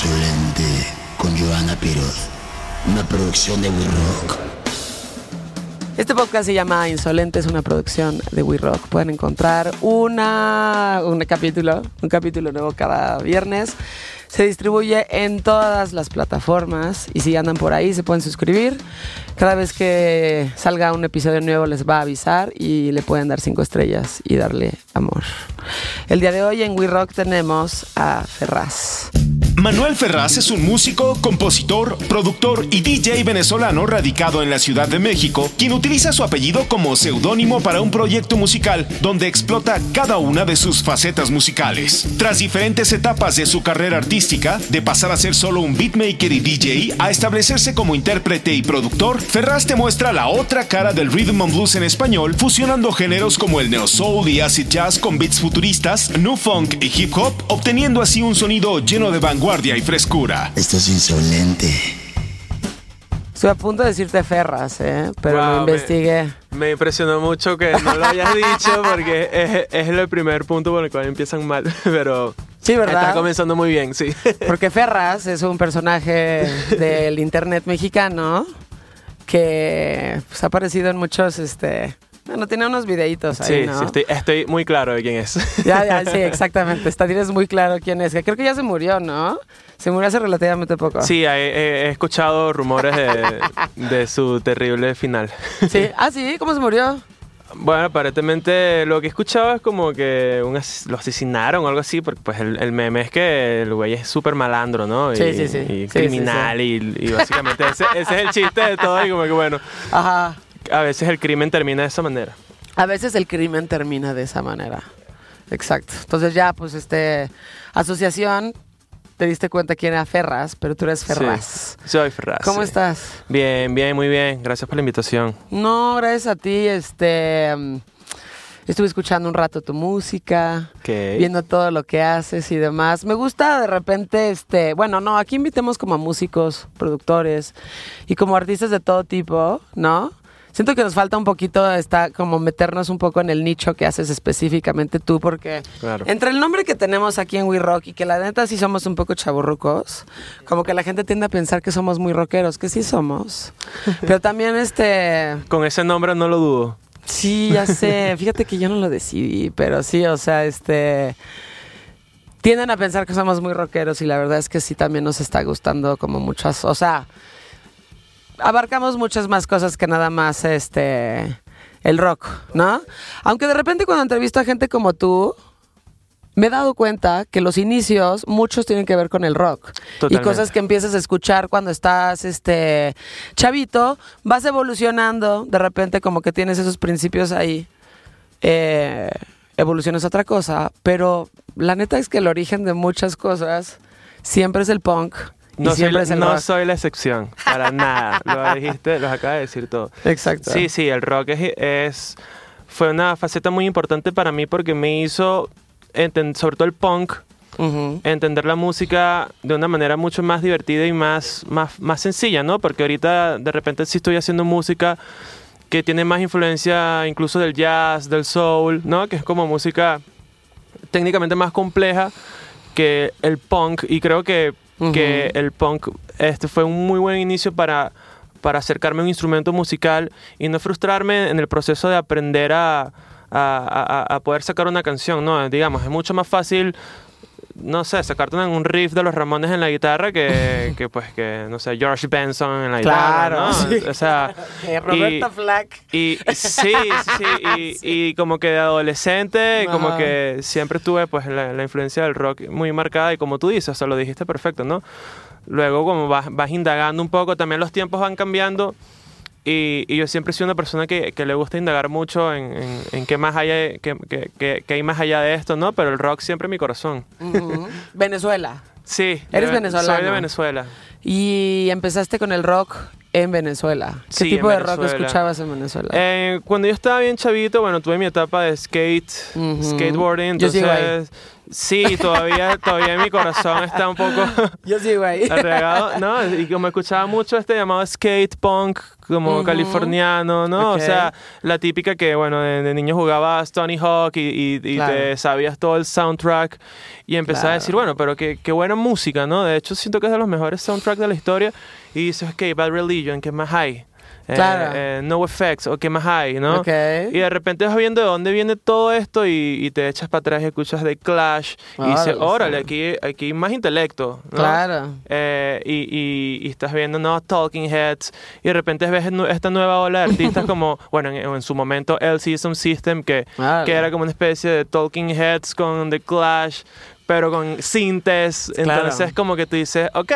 Insolente con Joana Piroz, una producción de We Rock. Este podcast se llama Insolente, es una producción de We Rock. Pueden encontrar una, un capítulo, un capítulo nuevo cada viernes. Se distribuye en todas las plataformas y si andan por ahí se pueden suscribir. Cada vez que salga un episodio nuevo les va a avisar y le pueden dar cinco estrellas y darle amor. El día de hoy en We Rock tenemos a Ferraz. Manuel Ferraz es un músico, compositor, productor y DJ venezolano radicado en la Ciudad de México, quien utiliza su apellido como seudónimo para un proyecto musical donde explota cada una de sus facetas musicales. Tras diferentes etapas de su carrera artística, de pasar a ser solo un beatmaker y DJ a establecerse como intérprete y productor, Ferraz te muestra la otra cara del rhythm and blues en español, fusionando géneros como el neo soul y acid jazz con beats futuristas, new funk y hip hop, obteniendo así un sonido lleno de vanguardia y frescura. Esto es insolente. Estoy a punto de decirte Ferraz, ¿eh? pero Wow, lo investigué. Me impresionó mucho que no lo hayas dicho porque es, es el primer punto por el cual empiezan mal, pero Sí, está ¿verdad? comenzando muy bien, sí. Porque Ferraz es un personaje del internet mexicano que pues, ha aparecido en muchos, este... Bueno, tiene unos videitos ahí, Sí, ¿no? sí, estoy, estoy muy claro de quién es. Ya, ya, sí, exactamente. Está, tienes muy claro quién es. Que creo que ya se murió, ¿no? Se murió hace relativamente poco. Sí, he, he- escuchado rumores de, de su terrible final. Sí. Ah, sí, ¿cómo se murió? Bueno, aparentemente lo que he escuchado es como que un as- lo asesinaron o algo así, porque pues el, el meme es que el güey es súper malandro, ¿no? Sí, y, sí, sí. y Sí, sí, criminal Y, y básicamente ese, ese es el chiste de todo y como que bueno, Ajá. A veces el crimen termina de esa manera. A veces el crimen termina de esa manera. Exacto. Entonces ya, pues, este... Asociación, te diste cuenta quién era Ferraz, pero tú eres Ferraz. Sí, soy Ferraz. ¿Cómo sí. estás? Bien, bien, muy bien. Gracias por la invitación. No, gracias a ti, este... mm, Estuve escuchando un rato tu música, Ok. viendo todo lo que haces y demás. Me gusta de repente, este, bueno, no, aquí invitemos como a músicos, productores y como artistas de todo tipo, ¿no? Siento que nos falta un poquito, está como meternos un poco en el nicho que haces específicamente tú, porque Claro. entre el nombre que tenemos aquí en We Rock y que la neta sí somos un poco chaburrucos, como que la gente tiende a pensar que somos muy rockeros, que sí somos. Pero también este, Con ese nombre no lo dudo. Sí, ya sé. Fíjate que yo no lo decidí, pero sí, o sea, este. Tienden a pensar que somos muy rockeros y la verdad es que sí también nos está gustando como muchas. O sea, abarcamos muchas más cosas que nada más este. El rock, ¿no? Aunque de repente cuando entrevisto a gente como tú. Me he dado cuenta que los inicios, muchos tienen que ver con el rock. Y cosas que empiezas a escuchar cuando estás este chavito, vas evolucionando, de repente como que tienes esos principios ahí, eh, evolucionas a otra cosa, pero la neta es que el origen de muchas cosas siempre es el punk No, soy, no la excepción, para nada. Lo dijiste, lo acaba de decir todo. Exacto. Sí, sí, el rock es, es- fue una faceta muy importante para mí porque me hizo, sobre todo el punk, entender la música de una manera mucho más divertida y más, más, más sencilla, ¿no? Porque ahorita de repente sí estoy haciendo música que tiene más influencia incluso del jazz, del soul, ¿no? Que es como música técnicamente más compleja que el punk y creo que, que el punk este fue un muy buen inicio para, para acercarme a un instrumento musical y no frustrarme en el proceso de aprender a, a- a- a poder sacar una canción, ¿no? Digamos, es mucho más fácil no sé, sacarte un- un riff de los Ramones en la guitarra que, que pues que, no sé, George Benson en la Claro, guitarra, ¿no? sí. O sea, Eh, Roberta Flack. y sí, sí, y, y como que de adolescente, como que siempre tuve pues la, la influencia del rock muy marcada y como tú dices, o sea, lo dijiste perfecto, ¿no? Luego como vas, vas indagando un poco, también los tiempos van cambiando y, y yo siempre he sido una persona que, que le gusta indagar mucho en, en, en qué más hay, qué, qué- qué- qué hay más allá de esto, ¿no? Pero el rock siempre en mi corazón. Venezuela. Sí. Eres de- venezolano. Soy de Venezuela. Y empezaste con el rock en Venezuela. ¿Qué Sí, tipo de rock escuchabas en Venezuela? Eh, cuando yo estaba bien chavito, bueno, tuve mi etapa de skate, Ujú. skateboarding, Yo sigo ahí. entonces sí, todavía, todavía mi corazón está un poco Yo sigo ahí. arreglado, ¿no? Y como escuchaba mucho este llamado skate punk, como Ujú. californiano, ¿no? Ok. O sea, la típica que, bueno, de, de niño jugabas Tony Hawk y, y- y Claro. te sabías todo el soundtrack y empecé a Claro. decir, bueno, pero qué, qué buena música, ¿no? De hecho, siento que es de los mejores soundtracks de la historia y dices, ok, Bad Religion, ¿qué más hay? Eh, Claro. eh, no Effects, o qué más hay, ¿no? Ok. Y de repente vas viendo de dónde viene todo esto y, y te echas para atrás y escuchas de Clash y dices, Órale, sí. aquí, aquí más intelecto. ¿no? Claro. Eh, y, y- y estás viendo nuevos Talking Heads y de repente ves esta nueva ola de artistas como, bueno, en, en su momento El System System, que, que era como una especie de Talking Heads con The Clash, pero con sintes. Claro. Entonces como que tú dices, ok,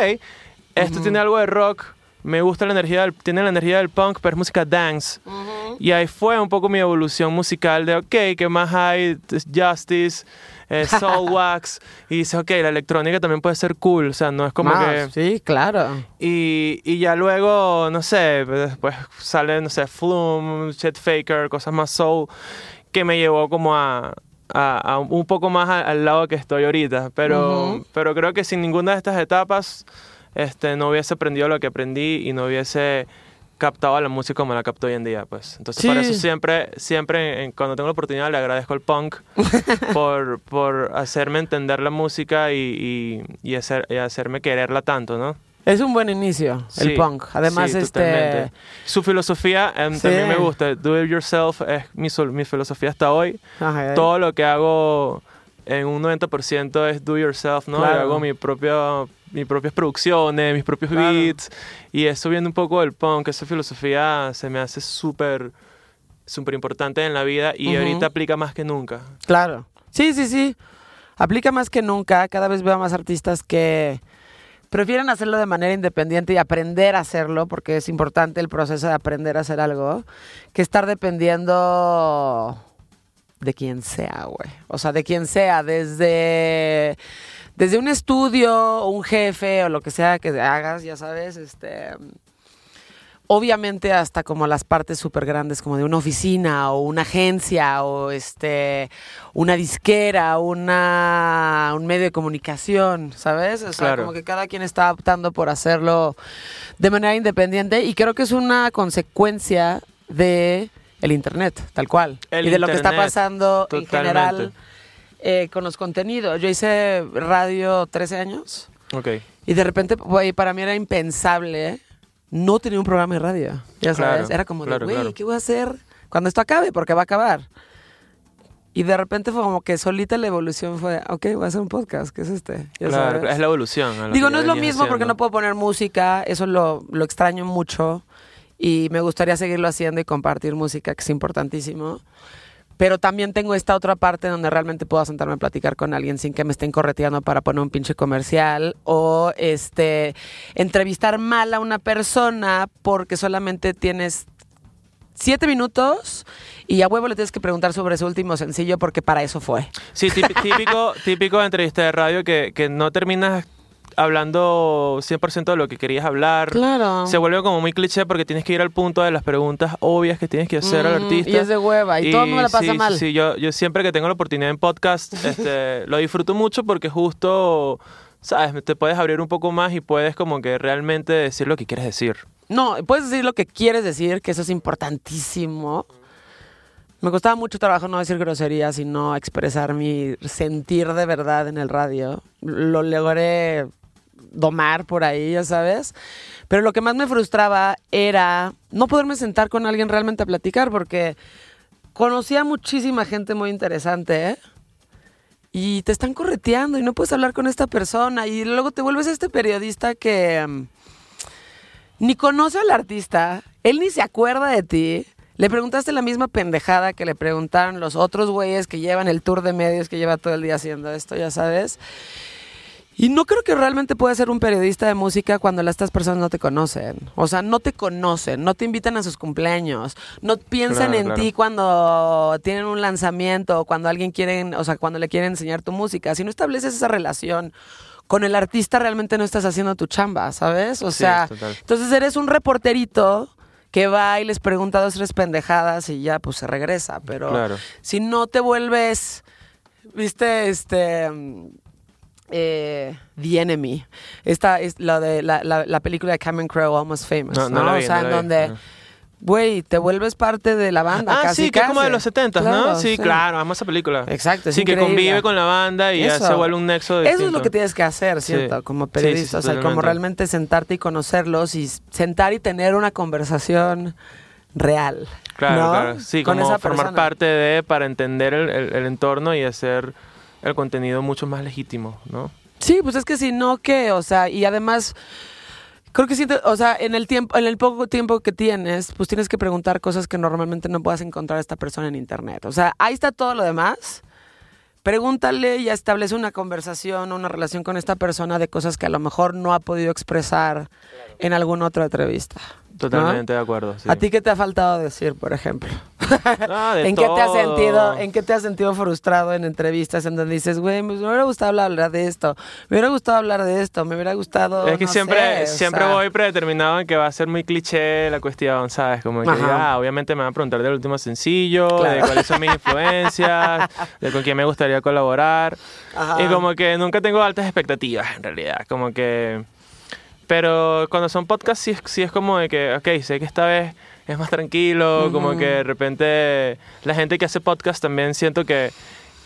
esto tiene algo de rock. Me gusta la energía, del, tiene la energía del punk, pero es música dance. Y ahí fue un poco mi evolución musical de, ok, ¿qué más hay? Justice, eh, Soul Wax. Y dices, ok, la electrónica también puede ser cool. O sea, no es como Más, que... Sí, claro. Y, y ya luego, no sé, después sale, no sé, Flume, Chet Faker, cosas más soul, que me llevó como a, a- a un poco más a- al lado que estoy ahorita. Pero, Ujú. pero creo que sin ninguna de estas etapas este, no hubiese aprendido lo que aprendí y no hubiese captado la música como la capto hoy en día, pues. Entonces, Sí. eso siempre, siempre en- cuando tengo la oportunidad le agradezco al punk por, por hacerme entender la música y, y, y hacer, y hacerme quererla tanto, ¿no? Es un buen inicio, el Sí, punk. Además, sí, este. totalmente. Su filosofía em, Sí. también me gusta. Do it yourself es mi, mi filosofía hasta hoy. Ajá, Todo lo que hago en un 90% es do yourself, ¿no? Claro. Yo hago mi propia, mis propias producciones, mis propios Claro. beats. Y eso viene un poco del punk. Esa filosofía se me hace súper súper importante en la vida y ahorita aplica más que nunca. Claro. Sí, sí, sí. Aplica más que nunca. Cada vez veo más artistas que prefieren hacerlo de manera independiente y aprender a hacerlo, porque es importante el proceso de aprender a hacer algo, que estar dependiendo de quien sea, güey. O sea, de quien sea, desde, desde un estudio, un jefe o lo que sea que hagas, ya sabes, este... Obviamente hasta como las partes súper grandes como de una oficina o una agencia o este una disquera, una un medio de comunicación, ¿sabes? O sea, Claro. como que cada quien está optando por hacerlo de manera independiente y creo que es una consecuencia de el internet, tal cual. El y de lo que está pasando en general eh, con los contenidos. Yo hice radio 13 años. Ok. Y de repente, güey, para mí era impensable no tener un programa de radio. Ya sabes, Claro, era como claro, güey, claro. ¿qué voy a hacer cuando esto acabe? Porque va a acabar. Y de repente fue como que solita la evolución fue, ok, voy a hacer un podcast, ¿qué es este? Ya Claro, sabes. es la evolución. Digo, no es lo mismo porque no puedo poner música, eso lo, lo extraño mucho y me gustaría seguirlo haciendo y compartir música, que es importantísimo. Pero también tengo esta otra parte donde realmente puedo sentarme a platicar con alguien sin que me estén correteando para poner un pinche comercial o este entrevistar mal a una persona porque solamente tienes siete minutos y a huevo le tienes que preguntar sobre su último sencillo porque para eso fue. Sí, típi- típico, típico entrevista de radio que, que no terminas hablando 100% de lo que querías hablar. Claro. Se vuelve como muy cliché porque tienes que ir al punto de las preguntas obvias que tienes que hacer al Mm, artista. Y es de hueva y, todo el mundo la pasa sí, mal. Sí, sí, yo, yo siempre que tengo la oportunidad en podcast este, lo disfruto mucho porque justo, ¿sabes? Te puedes abrir un poco más y puedes como que realmente decir lo que quieres decir. No, puedes decir lo que quieres decir, que eso es importantísimo. Me costaba mucho trabajo no decir groserías y no expresar mi sentir de verdad en el radio. Lo logré domar por ahí, ya sabes. Pero lo que más me frustraba era no poderme sentar con alguien realmente a platicar porque conocía muchísima gente muy interesante, ¿eh? Y te están correteando y no puedes hablar con esta persona y luego te vuelves este periodista que... mm, ni conoce al artista, él ni se acuerda de ti. Le preguntaste la misma pendejada que le preguntaron los otros güeyes que llevan el tour de medios que lleva todo el día haciendo esto, ya sabes. Y no creo que realmente puedas ser un periodista de música cuando estas personas no te conocen. O sea, no te conocen, no te invitan a sus cumpleaños, no piensan Claro, en claro. ti cuando tienen un lanzamiento o cuando alguien quiere, o sea, cuando le quieren enseñar tu música. Si no estableces esa relación con el artista realmente no estás haciendo tu chamba, ¿sabes? O Sí, sea, entonces eres un reporterito que va y les pregunta dos, tres pendejadas y ya pues se regresa, pero Claro. si no te vuelves, viste, este... Eh, The Enemy. Esta es la de la, la- la película de Cameron Crowe, Almost Famous. No, No, no la vi, o sea, en donde, güey, te vuelves parte de la banda. Ah, casi, sí, que es como de casi. los 70, ¿no? Claro, Sí, claro, amo esa película. Exacto, es Sí, que convive con la banda y ya Eso. se vuelve un nexo de Eso es lo que tienes que hacer, ¿cierto? Sí. Como Sí, sí, periodista. o sea, como realmente sentarte y conocerlos y sentar y tener una conversación real. Claro, ¿no? claro. Sí, Con como esa formar persona. parte de, para entender el, el- el entorno y hacer el contenido mucho más legítimo, ¿no? Sí, pues es que si no, ¿qué? O sea, y además, creo que siento, o sea, en el tiempo, en el poco tiempo que tienes, pues tienes que preguntar cosas que normalmente no puedas encontrar a esta persona en internet. O sea, ahí está todo lo demás. Pregúntale y establece una conversación, una relación con esta persona de cosas que a lo mejor no ha podido expresar en alguna otra entrevista. ¿no? Totalmente de acuerdo. sí. ¿A ti qué te ha faltado decir, por ejemplo? Ah, de ¿En qué te has sentido, en qué te has sentido frustrado en entrevistas en donde dices, güey, me hubiera gustado hablar de esto, me hubiera gustado hablar de esto, me hubiera gustado. Es que no siempre, sé, o siempre sea, voy predeterminado en que va a ser muy cliché la cuestión, ¿sabes? Como que, ah, obviamente me van a preguntar del último sencillo, de cuáles son mis influencias, de con quién me gustaría colaborar. Ajá. Y como que nunca tengo altas expectativas, en realidad. Como que... Pero cuando son podcasts sí, sí es como de que, ok, sé que esta vez es más tranquilo, como que de repente la gente que hace podcast también siento que,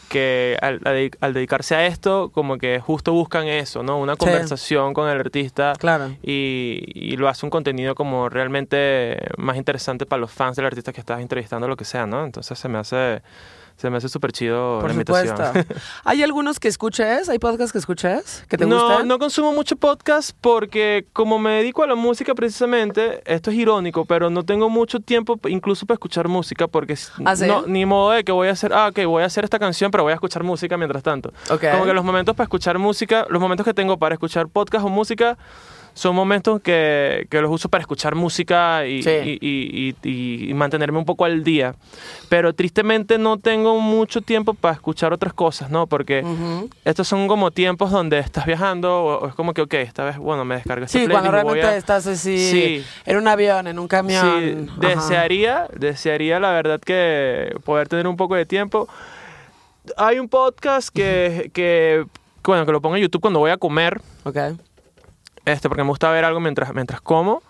que al, al dedic- al dedicarse a esto, como que justo buscan eso, ¿no? Una conversación con el artista Claro. y, y lo hace un contenido como realmente más interesante para los fans del artista que estás entrevistando, lo que sea, ¿no? Entonces se me hace, se me hace súper chido Por la invitación. supuesto. ¿Hay algunos que escuches? ¿Hay podcasts que escuches? ¿Que te no, gustan? no consumo mucho podcast porque como me dedico a la música precisamente, esto es irónico, pero no tengo mucho tiempo incluso para escuchar música porque ¿Ah, sí? no, ni modo de que voy a hacer, ah, ok, voy a hacer esta canción, pero voy a escuchar música mientras tanto. Ok. Como que los momentos para escuchar música, los momentos que tengo para escuchar podcast o música son momentos que, que los uso para escuchar música y, Sí. y- y- y- mantenerme un poco al día. Pero tristemente no tengo mucho tiempo para escuchar otras cosas, ¿no? Porque Ujú. estos son como tiempos donde estás viajando o, o es como que, ok, esta vez, bueno, me descargo esta Sí, cuando realmente a- estás así Sí. en un avión, en un camión. Sí, desearía, desearía la verdad que poder tener un poco de tiempo. Hay un podcast que, que, bueno, que lo pongo en YouTube cuando voy a comer, Ok. Este, porque me gusta ver algo mientras, mientras como.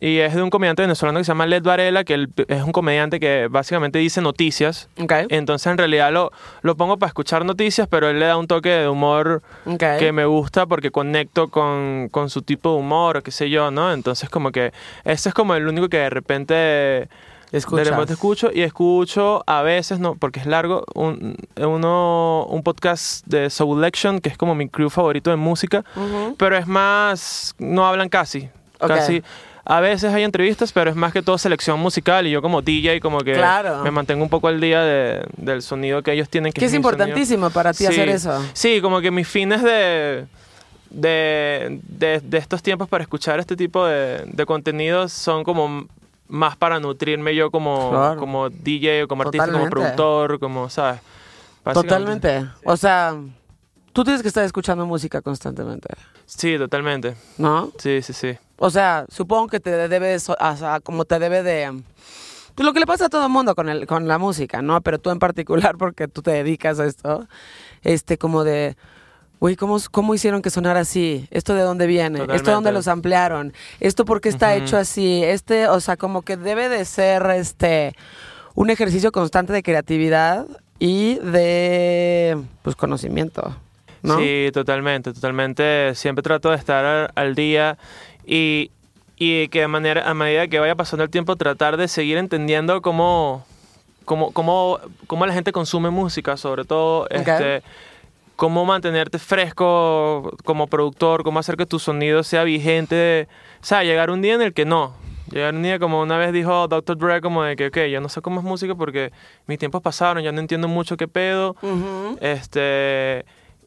Y es de un comediante venezolano que se llama Led Varela, que él es un comediante que básicamente dice noticias. Entonces en realidad lo, lo pongo para escuchar noticias, pero él le da un toque de humor que me gusta porque conecto con, con su tipo de humor o qué sé yo, ¿no? Entonces como que ese es como el único que de repente... Escuchas. De repente escucho y escucho a veces, no, porque es largo, un, uno, un podcast de Soul Lection, que es como mi crew favorito de música, Ujú. pero es más, no hablan casi, Ok. casi. A veces hay entrevistas, pero es más que todo selección musical y yo como DJ como que Claro. me mantengo un poco al día de- del sonido que ellos tienen. Que, Que es sonido. importantísimo para ti hacer eso. Sí, como que mis fines de, de, de, de estos tiempos para escuchar este tipo de, de contenidos son como más para nutrirme yo como, Claro. como DJ, como artista, como Totalmente. productor, como, ¿sabes? Totalmente. O sea, tú tienes que estar escuchando música constantemente, Sí, totalmente. ¿no? Sí, sí, sí. O sea, supongo que te debes, o sea, como te debe de... Pues lo que le pasa a todo el mundo con, el, con la música, ¿no? Pero tú en particular, porque tú te dedicas a esto, este, como de... Güey, ¿cómo, ¿cómo hicieron que sonara así? ¿Esto de dónde viene? ¿Esto Totalmente. dónde los ampliaron? ¿Esto por qué está hecho así? Este, o sea, como que debe de ser este un ejercicio constante de creatividad y de pues conocimiento, ¿no? Sí, totalmente, totalmente. Siempre trato de estar al, al día y, y que de manera, a medida que vaya pasando el tiempo tratar de seguir entendiendo cómo, cómo, cómo, cómo la gente consume música, sobre todo este, cómo mantenerte fresco como productor, cómo hacer que tu sonido sea vigente. O sea, llegar un día en el que no. Llegar un día como una vez dijo Dr. Dre como de que, ok, yo no sé cómo es música porque mis tiempos pasaron, ya no entiendo mucho qué pedo. Este.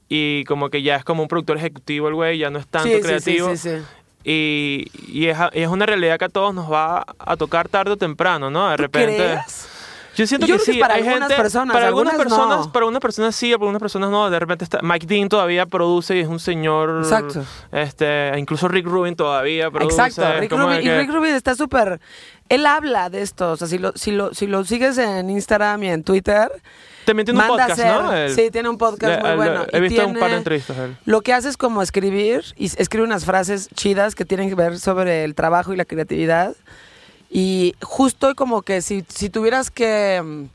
Y como que ya es como un productor ejecutivo el güey, ya no es tanto Sí, creativo. Sí, sí, sí. Y, y es, es una realidad que a todos nos va a tocar tarde o temprano, ¿no? De ¿Tú repente. crees? Yo siento Yo que creo que sí, para hay algunas gente, personas, para algunas algunas personas, no. para algunas personas sí, para algunas personas no. De repente está, Mike Dean todavía produce y es un señor. Exacto. Este, incluso Rick Rubin todavía produce. Exacto, Rick Rubin, y Rick Rubin está súper... Él habla de esto, o sea, si lo, si, lo, si lo sigues en Instagram y en Twitter, También tiene un podcast, hacer- ¿no? El- sí, tiene un podcast muy bueno. He y visto un tiene- par de entrevistas él. Lo que hace es como escribir y escribe unas frases chidas que tienen que ver sobre el trabajo y la creatividad. Y justo como que si, si tuvieras que... mm,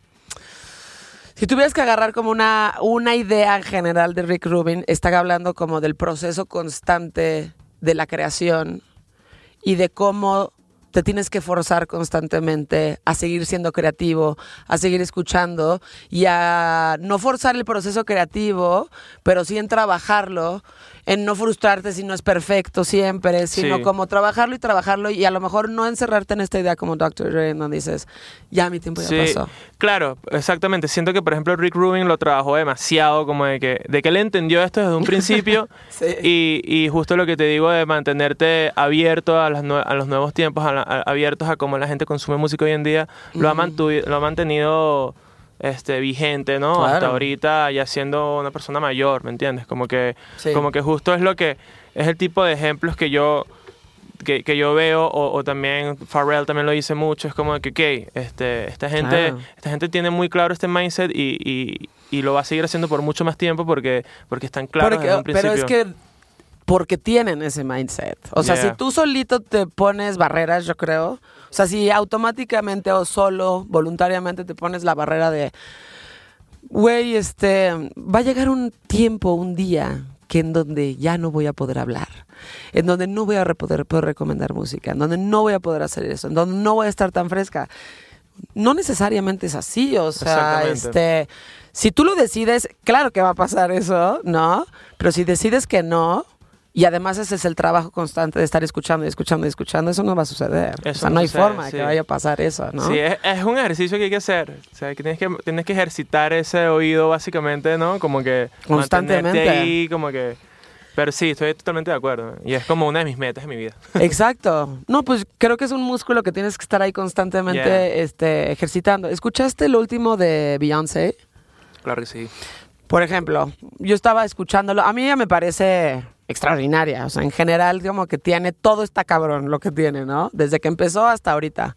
Si tuvieras que agarrar como una, una idea en general de Rick Rubin, está hablando como del proceso constante de la creación y de cómo te tienes que forzar constantemente a seguir siendo creativo, a seguir escuchando y a no forzar el proceso creativo, pero sí en trabajarlo, en no frustrarte si no es perfecto siempre, sino Sí. como trabajarlo y trabajarlo y a lo mejor no encerrarte en esta idea como Dr. Dre, donde dices, ya mi tiempo ya Sí, pasó. claro, exactamente. Siento que, por ejemplo, Rick Rubin lo trabajó demasiado, como de que, de que él entendió esto desde un principio. Sí. y, y justo lo que te digo de mantenerte abierto a, las a los nuevos tiempos, a la- a- abiertos a cómo la gente consume música hoy en día, lo, ha lo ha mantenido este, vigente, ¿no? Claro. Hasta ahorita ya siendo una persona mayor, ¿me entiendes? Como que, Sí. como que justo es lo que, es el tipo de ejemplos que yo que, que yo veo, o, o también Pharrell también lo dice mucho, es como que, ok, este, esta, gente, Claro. esta gente tiene muy claro este mindset y, y, y lo va a seguir haciendo por mucho más tiempo porque, porque están claros Porque- desde un principio. pero es que porque tienen ese mindset. O sea, Yeah. si tú solito te pones barreras, yo creo. O sea, si automáticamente o solo, voluntariamente te pones la barrera de, güey, este, va a llegar un tiempo, un día que en donde ya no voy a poder hablar, en donde no voy a poder, poder recomendar música, en donde no voy a poder hacer eso, en donde no voy a estar tan fresca. No necesariamente es así, o sea, este, si tú lo decides, claro que va a pasar eso, ¿no? Pero si decides que no, y además ese es el trabajo constante de estar escuchando y escuchando y escuchando, eso no va a suceder. o Eso sea, no no hay sucede, forma de sí. que vaya a pasar eso, ¿no? Sí, es, es un ejercicio que hay que hacer. O sea, que tienes que, tienes que ejercitar ese oído básicamente, ¿no? Como que Constantemente. ahí, como que... Pero sí, estoy totalmente de acuerdo. Y es como una de mis metas en mi vida. Exacto. No, pues creo que es un músculo que tienes que estar ahí constantemente Yeah. este, ejercitando. ¿Escuchaste el último de Beyoncé? Claro que sí. Por ejemplo, yo estaba escuchándolo. A mí ya me parece extraordinaria. O sea, en general, como que tiene todo está cabrón lo que tiene, ¿no? Desde que empezó hasta ahorita.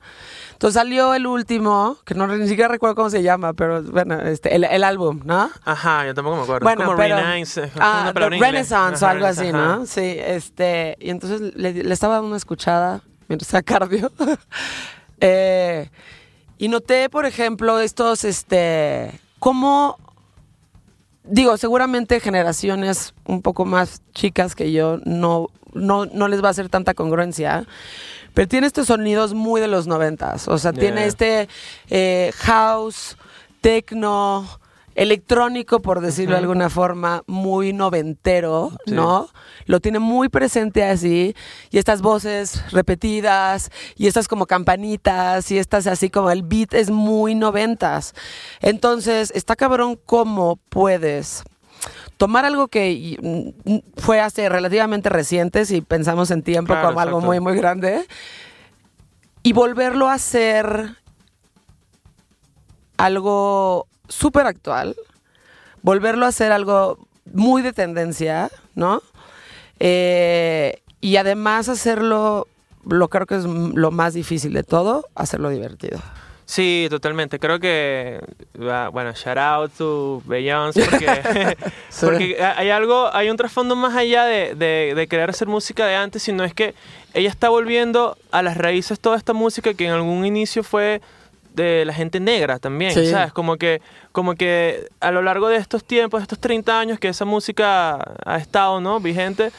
Entonces salió el último, que no ni siquiera recuerdo cómo se llama, pero bueno, este, el, el álbum, ¿no? Ajá, yo tampoco me acuerdo. Bueno, como pero, Renaissance, ah. Renaissance o algo así, ajá. ¿no? Sí, este, y entonces le, le estaba dando una escuchada mientras hacía cardio. Eh, y noté, por ejemplo, estos, este, cómo, digo, seguramente generaciones un poco más chicas que yo no, no, no les va a hacer tanta congruencia. Pero tiene estos sonidos muy de los noventas. O sea, tiene este eh, house, techno, electrónico, por decirlo de alguna forma, muy noventero, Sí. ¿no? Lo tiene muy presente así. Y estas voces repetidas, y estas como campanitas, y estas así como el beat es muy noventas. Entonces, está cabrón cómo puedes tomar algo que mm, fue hace relativamente reciente, si pensamos en tiempo Claro, como algo muy, muy grande, y volverlo a hacer algo súper actual, volverlo a hacer algo muy de tendencia, ¿no? Eh, y además hacerlo, lo creo que es lo más difícil de todo, hacerlo divertido. Sí, totalmente. Creo que, ah, bueno, shout out to Beyoncé porque, hay algo, hay un trasfondo más allá de, de, de querer hacer música de antes, sino es que ella está volviendo a las raíces toda esta música que en algún inicio fue de la gente negra también, Sí. ¿sabes? Como que, como que a lo largo de estos tiempos, de estos 30 años que esa música ha estado, ¿no? Vigente,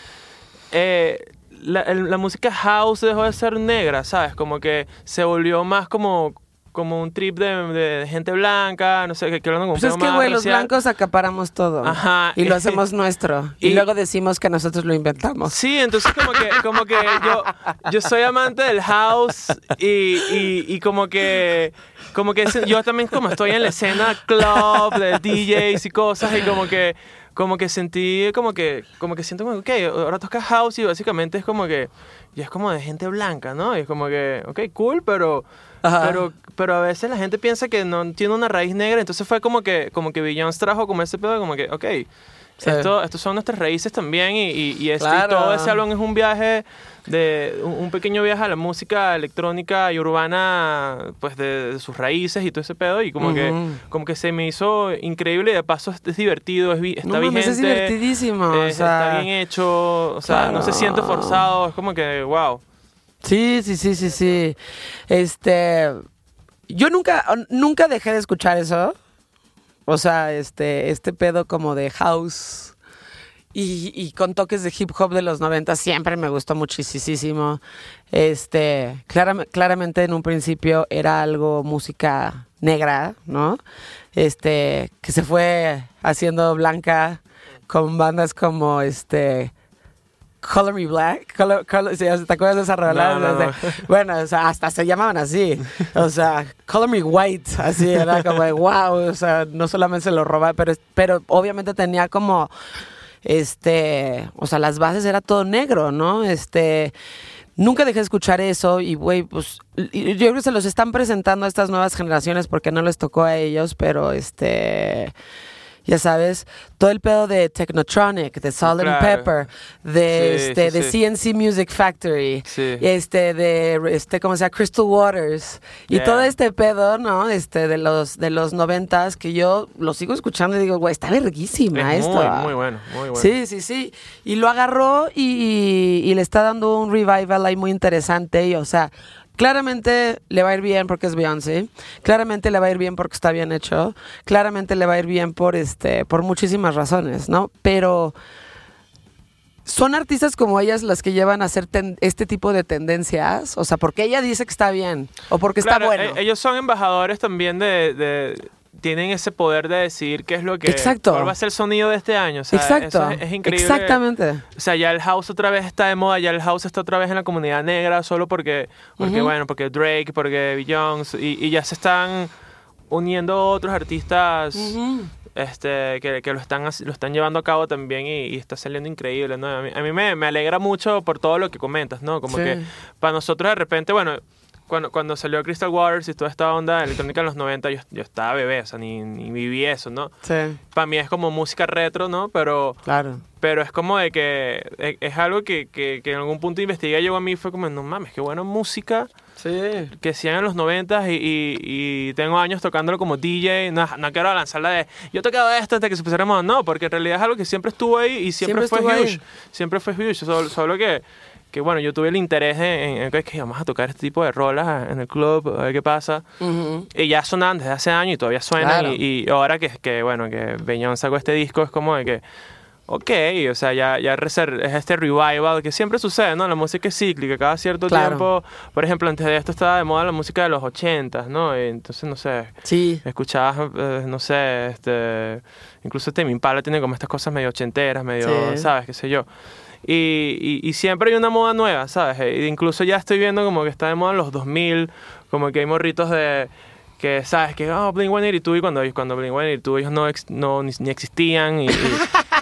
eh, la, la música house dejó de ser negra, ¿sabes? Como que se volvió más como, como un trip de, de gente blanca, no sé, que, que hablando con Pues es que, güey, los blancos acaparamos todo. Ajá. Y lo hacemos nuestro. Y, Y- luego decimos que nosotros lo inventamos. Sí, entonces como que, como que yo, yo soy amante del house y, y, y como que como que yo también como estoy en la escena club de DJs y cosas y como que como que sentí como que como que siento como que ok, ahora toca house y básicamente es como que ya es como de gente blanca, ¿no? Y es como que ok, cool, pero Ajá. Pero, pero a veces la gente piensa que no tiene una raíz negra, entonces fue como que, como que Beyoncé trajo como ese pedo, como que, ok, Sí. esto, estos son nuestras raíces también y, y, y este- y Claro. todo ese álbum es un viaje de un, pequeño viaje a la música electrónica y urbana pues de, de sus raíces y todo ese pedo y como Ujú. que como que se me hizo increíble y de paso es, es divertido es, está No vigente es divertidísimo. o es- sea, está bien hecho o sea no se claro. siente forzado es como que wow Sí, sí, sí, sí, sí. Este, yo nunca, nunca dejé de escuchar eso. O sea, este, este pedo como de house y, con toques de hip hop de los 90 siempre me gustó muchísimo. Este, claram- claramente en un principio era algo música negra, ¿no? Este, que se fue haciendo blanca con bandas como este Color Me Black. Color, Color- sí, ¿Te acuerdas de esa rola? No, no, no. Bueno, o sea, hasta se llamaban así. O sea, Color Me White. Así era como de wow. O sea, no solamente se lo robaba, pero, pero obviamente tenía como. Este. O sea, las bases era todo negro, ¿no? Este. Nunca dejé de escuchar eso y, güey, pues yo creo que se los están presentando a estas nuevas generaciones porque no les tocó a ellos, pero este, ya sabes, todo el pedo de Technotronic, de Salt and. Pepper, de, Sí, este, sí, de sí. CNC Music Factory, este, de, este, como sea, Crystal Waters, y Yeah. todo este pedo, ¿no? Este, de los, de los noventas, que yo lo sigo escuchando y digo, güey, está verguísima es esto. muy muy bueno muy bueno Sí, sí, sí. Y lo agarró y, y le está dando un revival ahí muy interesante. Y, o sea, claramente le va a ir bien porque es Beyoncé. Claramente le va a ir bien porque está bien hecho. Claramente le va a ir bien por, este, por muchísimas razones, ¿no? Pero son artistas como ellas las que llevan a hacer este tipo de tendencias. O sea, porque ella dice que está bien o porque está Claro, bueno. e- ellos son embajadores también de, de- tienen ese poder de decidir qué es lo que Exacto. cuál va a ser el sonido de este año o sea, Exacto. eso es, es increíble Exactamente. o sea ya el house otra vez está de moda ya el house está otra vez en la comunidad negra solo porque porque bueno porque Drake porque Beyoncé y, y ya se están uniendo otros artistas este, que, que lo, están, lo están llevando a cabo también y, y está saliendo increíble, ¿no? A mí, a mí me, me alegra mucho por todo lo que comentas, ¿no? Como Sí. que para nosotros de repente, bueno, cuando, cuando salió Crystal Waters y toda esta onda electrónica en los 90, yo, yo estaba bebé, o sea, ni, ni viví eso, ¿no? Sí, Para mí es como música retro, ¿no? Pero, claro. pero es como de que es, es algo que, que, que en algún punto investigué, llegó a mí y fue como, no mames, qué buena música Sí. que hacían en los 90 y, y, y tengo años tocándolo como DJ. No, no quiero lanzarla de yo he tocado esto hasta que se pusiera. No, porque en realidad es algo que siempre estuvo ahí y siempre, Siempre fue estuvo ahí. huge. Siempre fue huge. Solo, solo que, que, bueno, yo tuve el interés en, en- que vamos a tocar este tipo de rolas en el club, a ver qué pasa. Y ya sonaban desde hace años y todavía suenan. Claro. Y, y ahora que, que, bueno, que Beñón sacó este disco, es como de que, ok, o sea, ya, ya es este revival que siempre sucede, ¿no? La música es cíclica, cada cierto Claro. tiempo. Por ejemplo, antes de esto estaba de moda la música de los 80, ¿no? Y entonces, no sé, Sí. escuchabas, eh, no sé, este, incluso Tame Impala tiene como estas cosas medio ochenteras, medio, Sí. ¿sabes? Qué sé yo. Y, y, y siempre hay una moda nueva, ¿sabes? E incluso ya estoy viendo como que está de moda en los 2000, como que hay morritos de que sabes que oh, Blink 182 y cuando cuando Blink 182 ellos no, ex- no ni, ni existían y, y-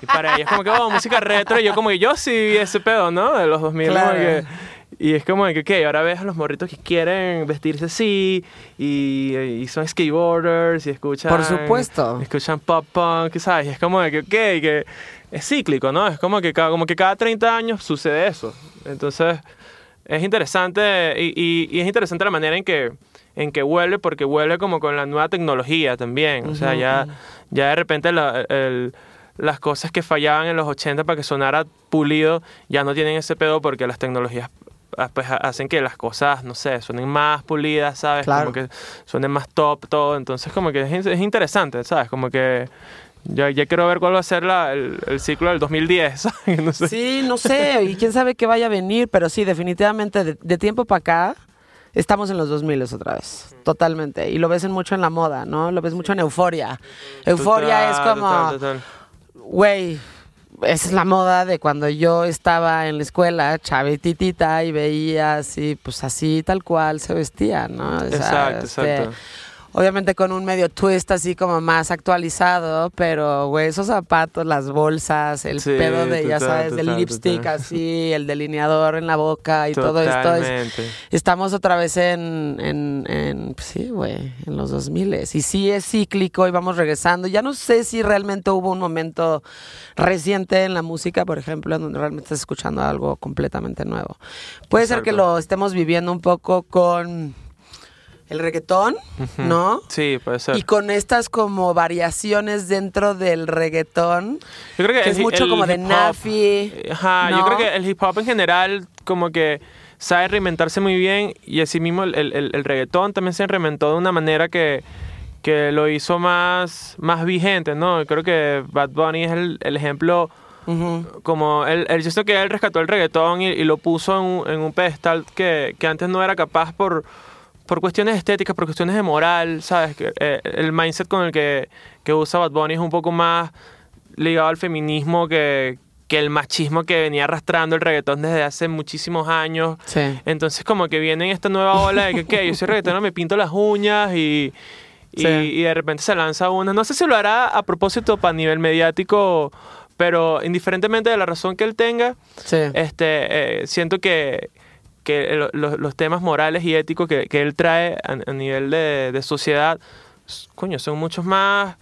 y para ellos como que oh música retro y yo como que yo sí vi ese pedo no de los 2000 como Claro. que- y es como de que ok ahora ves a los morritos que quieren vestirse así y, y son skateboarders y escuchan Por supuesto. escuchan pop punk sabes y es como de que ok que es cíclico no es como que cada, como que cada 30 años sucede eso. Entonces es interesante y, y- y es interesante la manera en que en que vuelve porque vuelve como con la nueva tecnología también. O sea ya ya de repente la- el- las cosas que fallaban en los 80 para que sonara pulido ya no tienen ese pedo porque las tecnologías ah, pues ha- hacen que las cosas no sé suenen más pulidas sabes Claro. como que suenen más top todo. Entonces como que es interesante sabes como que ya, ya quiero ver cuál va a ser la- el, el ciclo del 2010 ¿sabes? no sé Sí, no sé, y quién sabe qué vaya a venir, pero sí, definitivamente de, de tiempo para acá estamos en los 2000 otra vez, totalmente. Y lo ves en mucho en la moda, ¿no? Lo ves mucho en euforia. Euforia es como, güey, esa es la moda de cuando yo estaba en la escuela, chavititita, y veía así, pues así tal cual se vestía, ¿no? O sea, Exacto, este, exacto. Obviamente con un medio twist así como más actualizado, pero güey, esos zapatos, las bolsas, el Sí, pedo de, ya total, sabes, del lipstick total. así, el delineador en la boca y todo esto. es- estamos otra vez en, en, en pues sí, güey, en los 2000 y sí es cíclico y vamos regresando. Ya no sé si realmente hubo un momento reciente en la música, por ejemplo, en donde realmente estás escuchando algo completamente nuevo. Puede ser que lo estemos viviendo un poco con el reggaetón, ¿no? Sí, puede ser. Y con estas como variaciones dentro del reggaetón, Yo creo que, que el es mucho como de Nafi, Ajá, yo creo que el hip hop en general como que sabe reinventarse muy bien y asimismo el, el, el- el reggaetón también se reinventó de una manera que, que lo hizo más, más vigente, ¿no? Creo que Bad Bunny es el, el ejemplo como él, él, yo que él rescató el reggaetón y, y lo puso en un, en un pedestal que, que antes no era capaz por, por cuestiones estéticas, por cuestiones de moral, ¿sabes? Que, eh, el mindset con el que, que usa Bad Bunny es un poco más ligado al feminismo que, que el machismo que venía arrastrando el reggaetón desde hace muchísimos años. Sí. Entonces como que viene esta nueva ola de que, ¿qué? Yo soy reggaetón, me pinto las uñas y, y, Sí. y de repente se lanza una. No sé si lo hará a propósito para nivel mediático, pero indiferentemente de la razón que él tenga, Sí. este, eh, siento que, que lo- lo- los temas morales y éticos que, que él trae a, a nivel de, de sociedad, coño, son muchos más...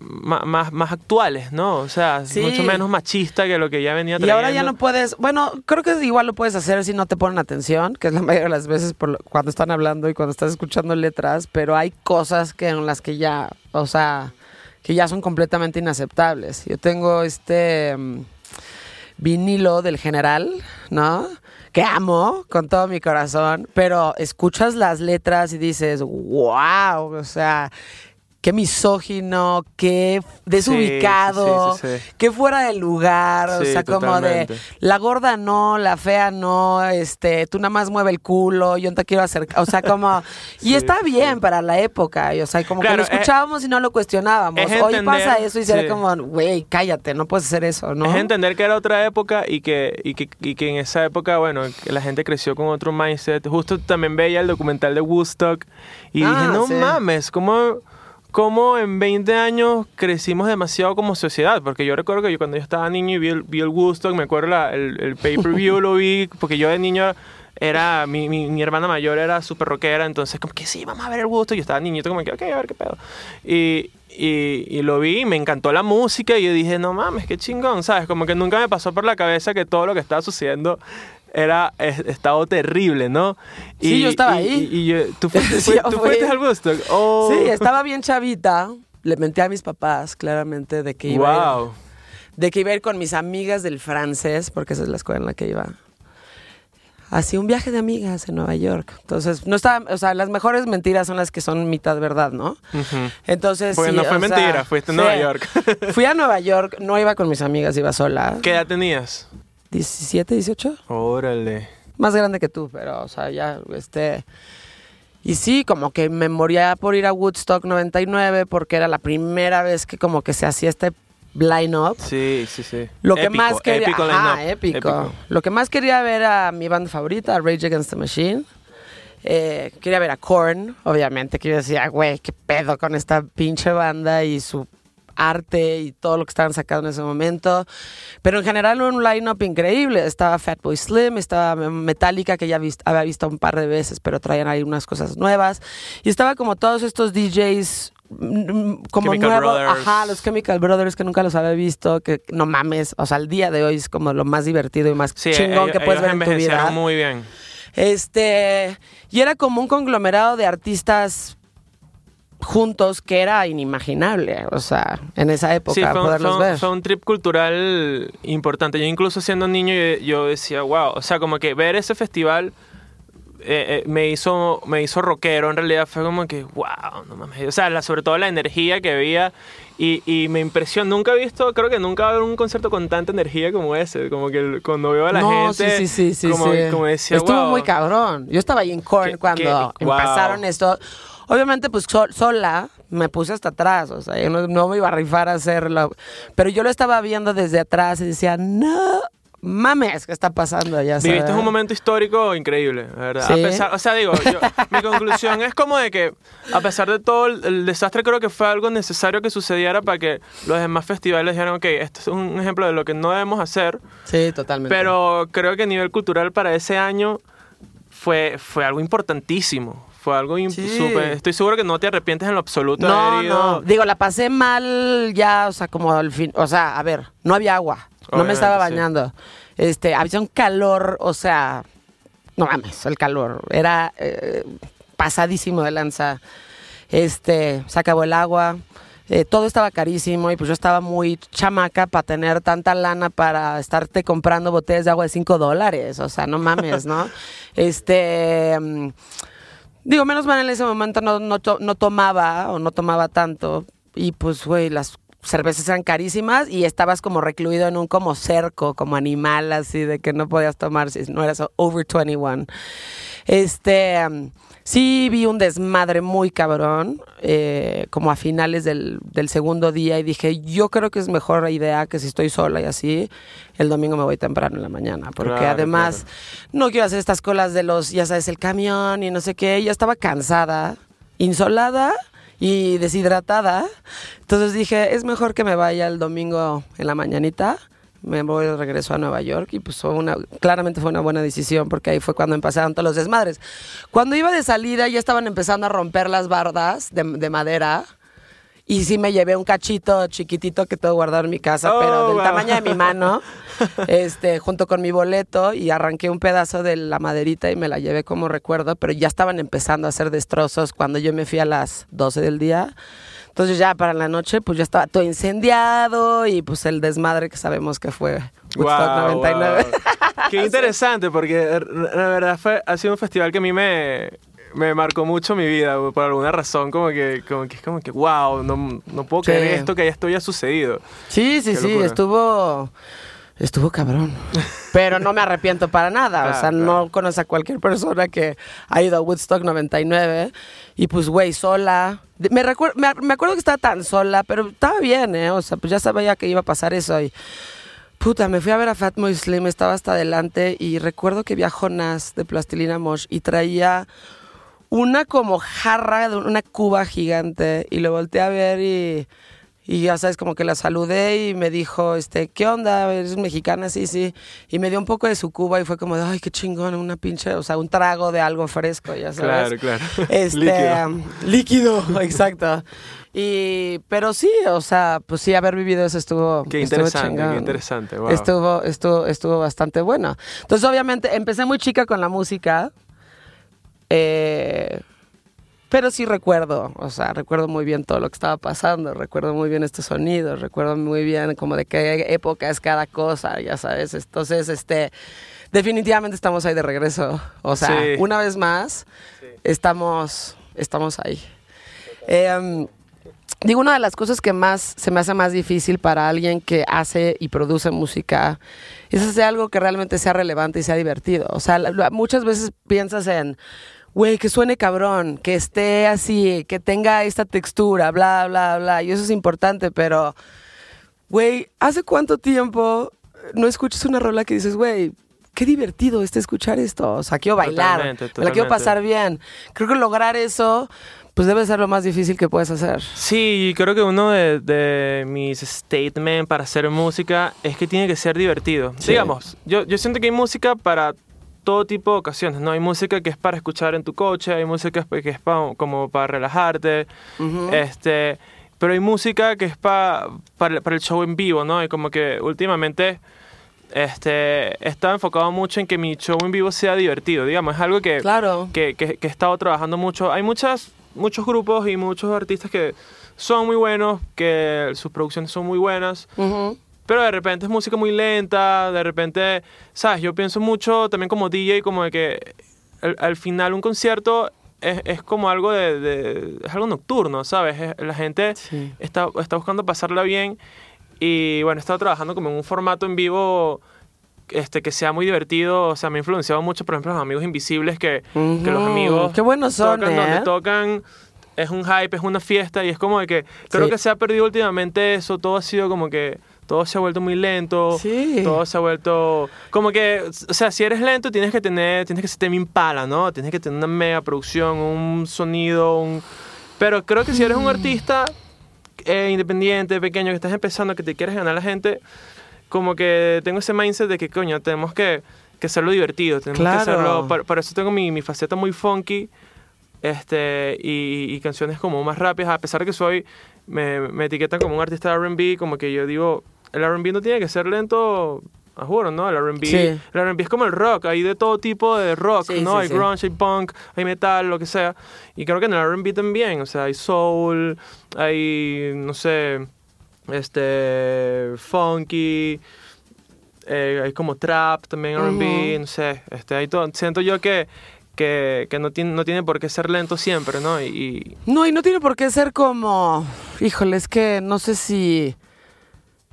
Más, más actuales, ¿no? O sea, Sí. mucho menos machista que lo que ya venía Y trayendo. ahora ya no puedes, bueno, creo que igual lo puedes hacer si no te ponen atención, que es la mayoría de las veces por lo- cuando están hablando y cuando estás escuchando letras, pero hay cosas que en las que ya, o sea, que ya son completamente inaceptables. Yo tengo este mm, vinilo del general, ¿no? Que amo con todo mi corazón, pero escuchas las letras y dices, wow, o sea, qué misógino, qué desubicado, sí, sí, sí. qué fuera de lugar, o sea, como de la gorda no, la fea no, este, tú nada más mueve el culo, yo no te quiero acercar, o sea, como y está bien para la época, y, o sea, como que Claro, lo eh, escuchábamos y no lo cuestionábamos. es Hoy entender- pasa eso y será como, güey, cállate, no puedes hacer eso, ¿no? Es entender que era otra época y que, y que, y que en esa época, bueno, que la gente creció con otro mindset. Justo también veía el documental de Woodstock y Ah, dije, no sí. mames, ¿cómo, ¿cómo en 20 años crecimos demasiado como sociedad? Porque yo recuerdo que yo cuando yo estaba niño y vi el, vi el Woodstock, me acuerdo la- el, el pay-per-view lo vi, porque yo de niño era, mi, mi, mi hermana mayor era súper rockera, entonces como que sí, vamos a ver el Woodstock, yo estaba niñito como que, ok, a ver qué pedo. Y, y, y lo vi y me encantó la música y yo dije, no mames, qué chingón, ¿sabes? Como que nunca me pasó por la cabeza que todo lo que estaba sucediendo era es- estado terrible, ¿no? Sí, yo estaba y- ahí. Y, y yo- ¿tú, fuiste, Sí, ¿tú fuiste al Woodstock? Oh. Sí, estaba bien chavita. Le menté a mis papás, claramente, de que iba a ir- de que iba a ir con mis amigas del francés, porque esa es la escuela en la que iba. Así un viaje de amigas en Nueva York. Entonces, no estaba, o sea, las mejores mentiras son las que son mitad verdad, ¿no? Ujú. Entonces, Porque sí, no fue o sea, mentira, fuiste a Nueva York. Fui a Nueva York, no iba con mis amigas, iba sola. ¿Qué edad tenías? 17, 18. Órale. Más grande que tú, pero, o sea, ya, este... Y sí, como que me moría por ir a Woodstock 99 porque era la primera vez que como que se hacía este line-up. Sí, sí, sí. Lo que más quería, épico ajá, épico. Lo que más quería ver a mi banda favorita, Rage Against the Machine. Eh, quería ver a Korn, obviamente, que yo decía, güey, qué pedo con esta pinche banda y su arte y todo lo que estaban sacando en ese momento. Pero en general un line-up increíble. Estaba Fatboy Slim, estaba Metallica, que ya vis- había visto un par de veces, pero traían ahí unas cosas nuevas. Y estaba como todos estos DJs mm, como Chemical nuevos, Brothers. ajá, los Chemical Brothers que nunca los había visto, que no mames, o sea, el día de hoy es como lo más divertido y más Sí, chingón ellos- que puedes ver en tu vida. muy bien. Este, y era como un conglomerado de artistas juntos que era inimaginable, o sea, en esa época Sí, fue, un- poderlos fue un- ver. fue un trip cultural importante. Yo incluso siendo niño yo, yo decía, wow, o sea, como que ver ese festival eh, eh, me hizo me hizo rockero, en realidad fue como que, wow, no mames. O sea, la- sobre todo la energía que había y, y me impresionó. Nunca he visto, creo que nunca va a haber un concierto con tanta energía como ese. Como que cuando veo a la no, gente, sí, sí, sí, como, sí. como decía, Estuvo wow. muy cabrón. Yo estaba ahí en Qué- cuando qué- wow. empezaron esto. Obviamente, pues sol- sola me puse hasta atrás, o sea, yo no, no me iba a rifar a hacerlo. Pero yo lo estaba viendo desde atrás y decía, no mames, ¿qué está pasando? Ya Viviste un momento histórico increíble, ¿verdad? Sí. A pesar, o sea, digo, yo- mi conclusión es como de que, a pesar de todo el, el desastre, creo que fue algo necesario que sucediera para que los demás festivales dijeran, ok, esto es un ejemplo de lo que no debemos hacer, Sí, totalmente. pero creo que a nivel cultural para ese año fue, fue algo importantísimo. Fue algo Sí. súper- Estoy seguro que no te arrepientes en lo absoluto de No, ido. no. Digo, la pasé mal ya, o sea, como al fin. O sea, a ver, no había agua. No me estaba sí. bañando. Este, había un calor, o sea, no mames, el calor. Era eh, pasadísimo de lanza. Este, se acabó el agua. eh, todo estaba carísimo y pues yo estaba muy chamaca para tener tanta lana para estarte comprando botellas de agua de 5 dólares. O sea, no mames, ¿no? Este. Digo, menos mal en ese momento no, no, no tomaba o no tomaba tanto. Y pues, güey, las cervezas eran carísimas y estabas como recluido en un como cerco, como animal, así de que no podías tomar si no eras over 21. Este, sí vi un desmadre muy cabrón, eh, como a finales del, del segundo día y dije, yo creo que es mejor idea que si estoy sola y así, el domingo me voy temprano en la mañana, porque Claro, además claro. no quiero hacer estas colas de los, ya sabes, el camión y no sé qué. Ya estaba cansada, insolada y deshidratada. Entonces dije, es mejor que me vaya el domingo en la mañanita. Me voy de regreso a Nueva York y pues fue una, claramente fue una buena decisión porque ahí fue cuando empezaron todos los desmadres. Cuando iba de salida ya estaban empezando a romper las bardas de, de madera. Y sí me llevé un cachito chiquitito que tengo guardado en mi casa, Oh, pero del wow. tamaño de mi mano, este, junto con mi boleto, y arranqué un pedazo de la maderita y me la llevé como recuerdo, pero ya estaban empezando a hacer destrozos cuando yo me fui a las 12 del día. Entonces ya para la noche, pues ya estaba todo incendiado y pues el desmadre que sabemos que fue Woodstock Guau, 99. guau. Qué interesante, porque er- la verdad fue, ha sido un festival que a mí me, me marcó mucho mi vida, por alguna razón, como que, como que es como que, wow, no, no puedo Sí. creer esto que esto haya sucedido. Sí, sí, Qué sí, locura. estuvo estuvo cabrón. Pero no me arrepiento para nada, o Claro, sea, claro. no conozco a cualquier persona que ha ido a Woodstock 99 y pues güey, sola. Me, recuer- me, me acuerdo que estaba tan sola, pero estaba bien, ¿eh? O sea, pues ya sabía que iba a pasar eso y puta, me fui a ver a Fatboy Slim, estaba hasta adelante y recuerdo que viajó Nas de Plastilina Mosh y traía una como jarra de una cuba gigante y lo volteé a ver y, y ya sabes, como que la saludé y me dijo, este, ¿qué onda? ¿Eres mexicana? Sí, sí. Y me dio un poco de su cuba y fue como de, ay, qué chingón, una pinche, o sea, un trago de algo fresco, ya sabes. Claro, claro. Este, Líquido. um, líquido, exacto. Y, pero sí, o sea, pues sí, haber vivido eso estuvo, Qué interesante, qué interesante, wow. Estuvo, estuvo, estuvo bastante bueno. Entonces, obviamente, empecé muy chica con la música. eh, pero sí recuerdo, o sea, recuerdo muy bien todo lo que estaba pasando, recuerdo muy bien estos sonidos, recuerdo muy bien como de qué época es cada cosa, ya sabes. Entonces, este, definitivamente estamos ahí de regreso. O sea, Sí. una vez más, estamos, estamos ahí. Em, digo, una de las cosas que más se me hace más difícil para alguien que hace y produce música es hacer algo que realmente sea relevante y sea divertido. O sea, muchas veces piensas en, güey, que suene cabrón, que esté así, que tenga esta textura, bla, bla, bla. Y eso es importante, pero, güey, ¿hace cuánto tiempo no escuchas una rola que dices, güey, qué divertido está escuchar esto? O sea, quiero bailar, Totalmente, me la quiero pasar bien. Creo que lograr eso, pues debe ser lo más difícil que puedes hacer. Sí, creo que uno de, de mis statements para hacer música es que tiene que ser divertido. Sí. Digamos, yo, yo siento que hay música para todo tipo de ocasiones, ¿no? Hay música que es para escuchar en tu coche, hay música que es pa- como para relajarte, este, pero hay música que es pa- para, para el show en vivo, ¿no? Y como que últimamente este, he estado enfocado mucho en que mi show en vivo sea divertido, digamos, es algo que, Claro. que, que- que he estado trabajando mucho. Hay muchas, muchos grupos y muchos artistas que son muy buenos, que sus producciones son muy buenas, Ujú. Pero de repente es música muy lenta, de repente, ¿sabes? Yo pienso mucho también como DJ, como de que al, al final un concierto es, es como algo de, de- es algo nocturno, ¿sabes? Es- la gente Sí. está, está buscando pasarla bien y bueno, he estado trabajando como en un formato en vivo este, que sea muy divertido, o sea, me ha influenciado mucho, por ejemplo, los amigos invisibles, que, que los amigos Qué buenos son, tocan ¿eh? donde tocan, es un hype, es una fiesta y es como de que creo Sí. que se ha perdido últimamente eso, todo ha sido como que todo se ha vuelto muy lento, Sí. todo se ha vuelto como que, o sea, si eres lento tienes que tener, tienes que ser Tame Impala, ¿no? Tienes que tener una mega producción, un sonido, un... Pero creo que si eres un artista eh, independiente, pequeño, que estás empezando, que te quieres ganar a la gente, como que tengo ese mindset de que, coño, tenemos que, que hacerlo divertido, tenemos Claro. que hacerlo... Por, por eso tengo mi, mi faceta muy funky este, y, y canciones como más rápidas, a pesar de que soy, me, me etiquetan como un artista de R&B, como que yo digo, el R&B no tiene que ser lento, a juro, ¿no? El R&B, Sí. el R&B es como el rock, hay de todo tipo de rock, Sí, ¿no? sí, hay grunge, hay punk, hay metal, lo que sea, y creo que en el R&B también, o sea, hay soul, hay, no sé, este, funky, eh, hay como trap también R&B, no sé, este, hay todo, siento yo que que, que no, tiene, no tiene por qué ser lento siempre, ¿no? Y, y- No, y no tiene por qué ser como, híjole, es que no sé si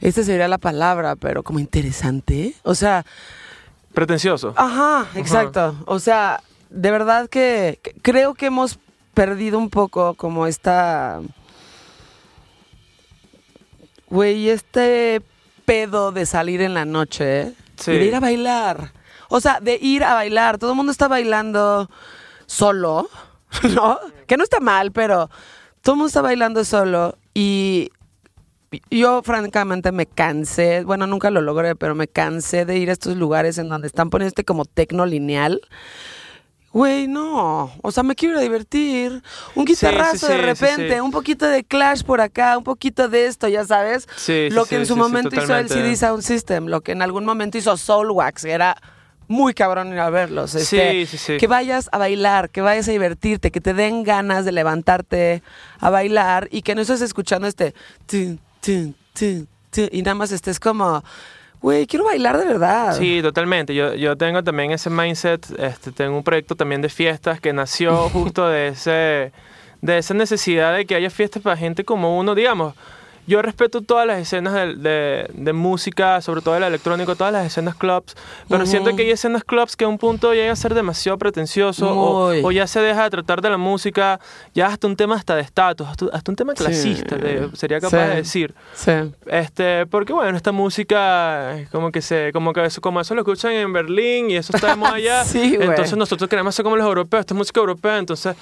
esta sería la palabra, pero como interesante. O sea, pretencioso. ajá, exacto. O sea, de verdad que, creo que hemos perdido un poco como esta, güey, este pedo de salir en la noche ¿eh? Sí. de ir a bailar. O sea, de ir a bailar. Todo el mundo está bailando solo, ¿no? Que no está mal, pero todo el mundo está bailando solo y yo francamente me cansé, bueno, nunca lo logré, pero me cansé de ir a estos lugares en donde están poniendo este como tecno lineal. Güey, no. O sea, me quiero ir a divertir. Un Sí, sí, guitarrazo sí, de sí, repente, sí. un poquito de Clash por acá, un poquito de esto, ya sabes. Sí, lo sí, que en sí, su sí, sí, momento hizo el. CD Sound System, lo que en algún momento hizo Soulwax, que era muy cabrón ir a verlos. este, Sí, sí, sí. Que vayas a bailar, que vayas a divertirte, que te den ganas de levantarte a bailar y que no estés escuchando este tun, tun, tun, tun, y nada más estés como, güey, quiero bailar de verdad. Sí, totalmente. Yo, yo tengo también ese mindset. Este, tengo un proyecto también de fiestas que nació justo de, ese, de esa necesidad de que haya fiestas para gente como uno, digamos. Yo respeto todas las escenas de, de- de música, sobre todo el electrónico, todas las escenas clubs, pero siento que hay escenas clubs que a un punto llega a ser demasiado pretencioso o, ya se deja de tratar de la música, ya hasta un tema hasta de estatus, hasta, hasta un tema Sí. clasista, de- sería capaz Sí. de decir. Sí. Este, porque bueno, esta música como que se, como que eso, como eso lo escuchan en Berlín y eso está de moda allá. Sí, entonces nosotros queremos ser como los europeos, esta es música europea, entonces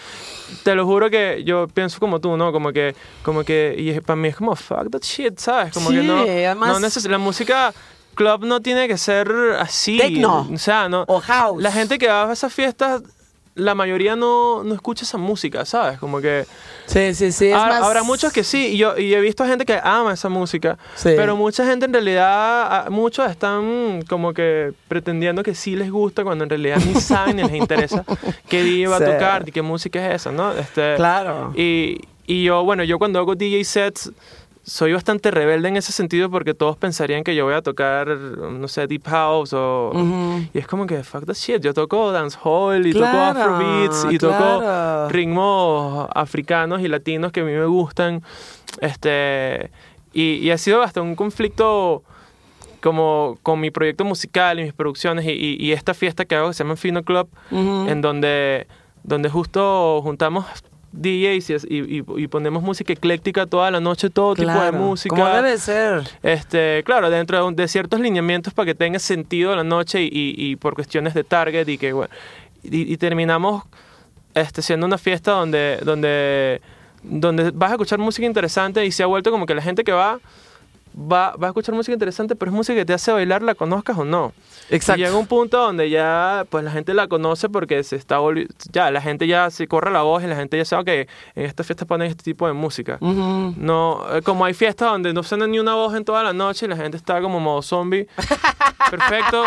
te lo juro que yo pienso como tú, ¿no? Como que, como que, y para mí es como fuck that shit, ¿sabes? Como que no, además- no neces- la música club no tiene que ser así. Tecno. O sea, no. O house. La gente que va a esas fiestas, la mayoría no, no escucha esa música, ¿sabes? Como que Sí, sí, sí. es ha- más- Habrá muchos que sí, y yo y he visto gente que ama esa música, Sí. pero mucha gente en realidad, muchos están como que pretendiendo que sí les gusta cuando en realidad ni saben ni les interesa qué DJ va Sí. a tocar ni qué música es esa, ¿no? Este, Claro. Y, y yo, bueno, yo cuando hago DJ sets soy bastante rebelde en ese sentido porque todos pensarían que yo voy a tocar, no sé, Deep House o... Ujú. Y es como que, fuck that shit, yo toco dancehall y Claro, toco afrobeats y claro. toco ritmos africanos y latinos que a mí me gustan. Este, y, y ha sido hasta un conflicto como con mi proyecto musical y mis producciones y, y- y esta fiesta que hago que se llama Fino Club, en donde, donde justo juntamos DJs y, y- y ponemos música ecléctica toda la noche, todo tipo de música. Como debe ser. Este, claro, dentro de, un- de ciertos lineamientos para que tenga sentido la noche y, y- por cuestiones de target y que bueno, y, y terminamos este, siendo una fiesta donde, donde, donde vas a escuchar música interesante y se ha vuelto como que la gente que va va, va a escuchar música interesante, pero es música que te hace bailar, la conozcas o no. Exacto. Y llega un punto donde ya pues la gente la conoce porque se está ya la gente ya se corre la voz y la gente ya sabe que en esta fiesta ponen este tipo de música. Ujú. No, eh, como hay fiestas donde no suena ni una voz en toda la noche y la gente está como modo zombie. Perfecto.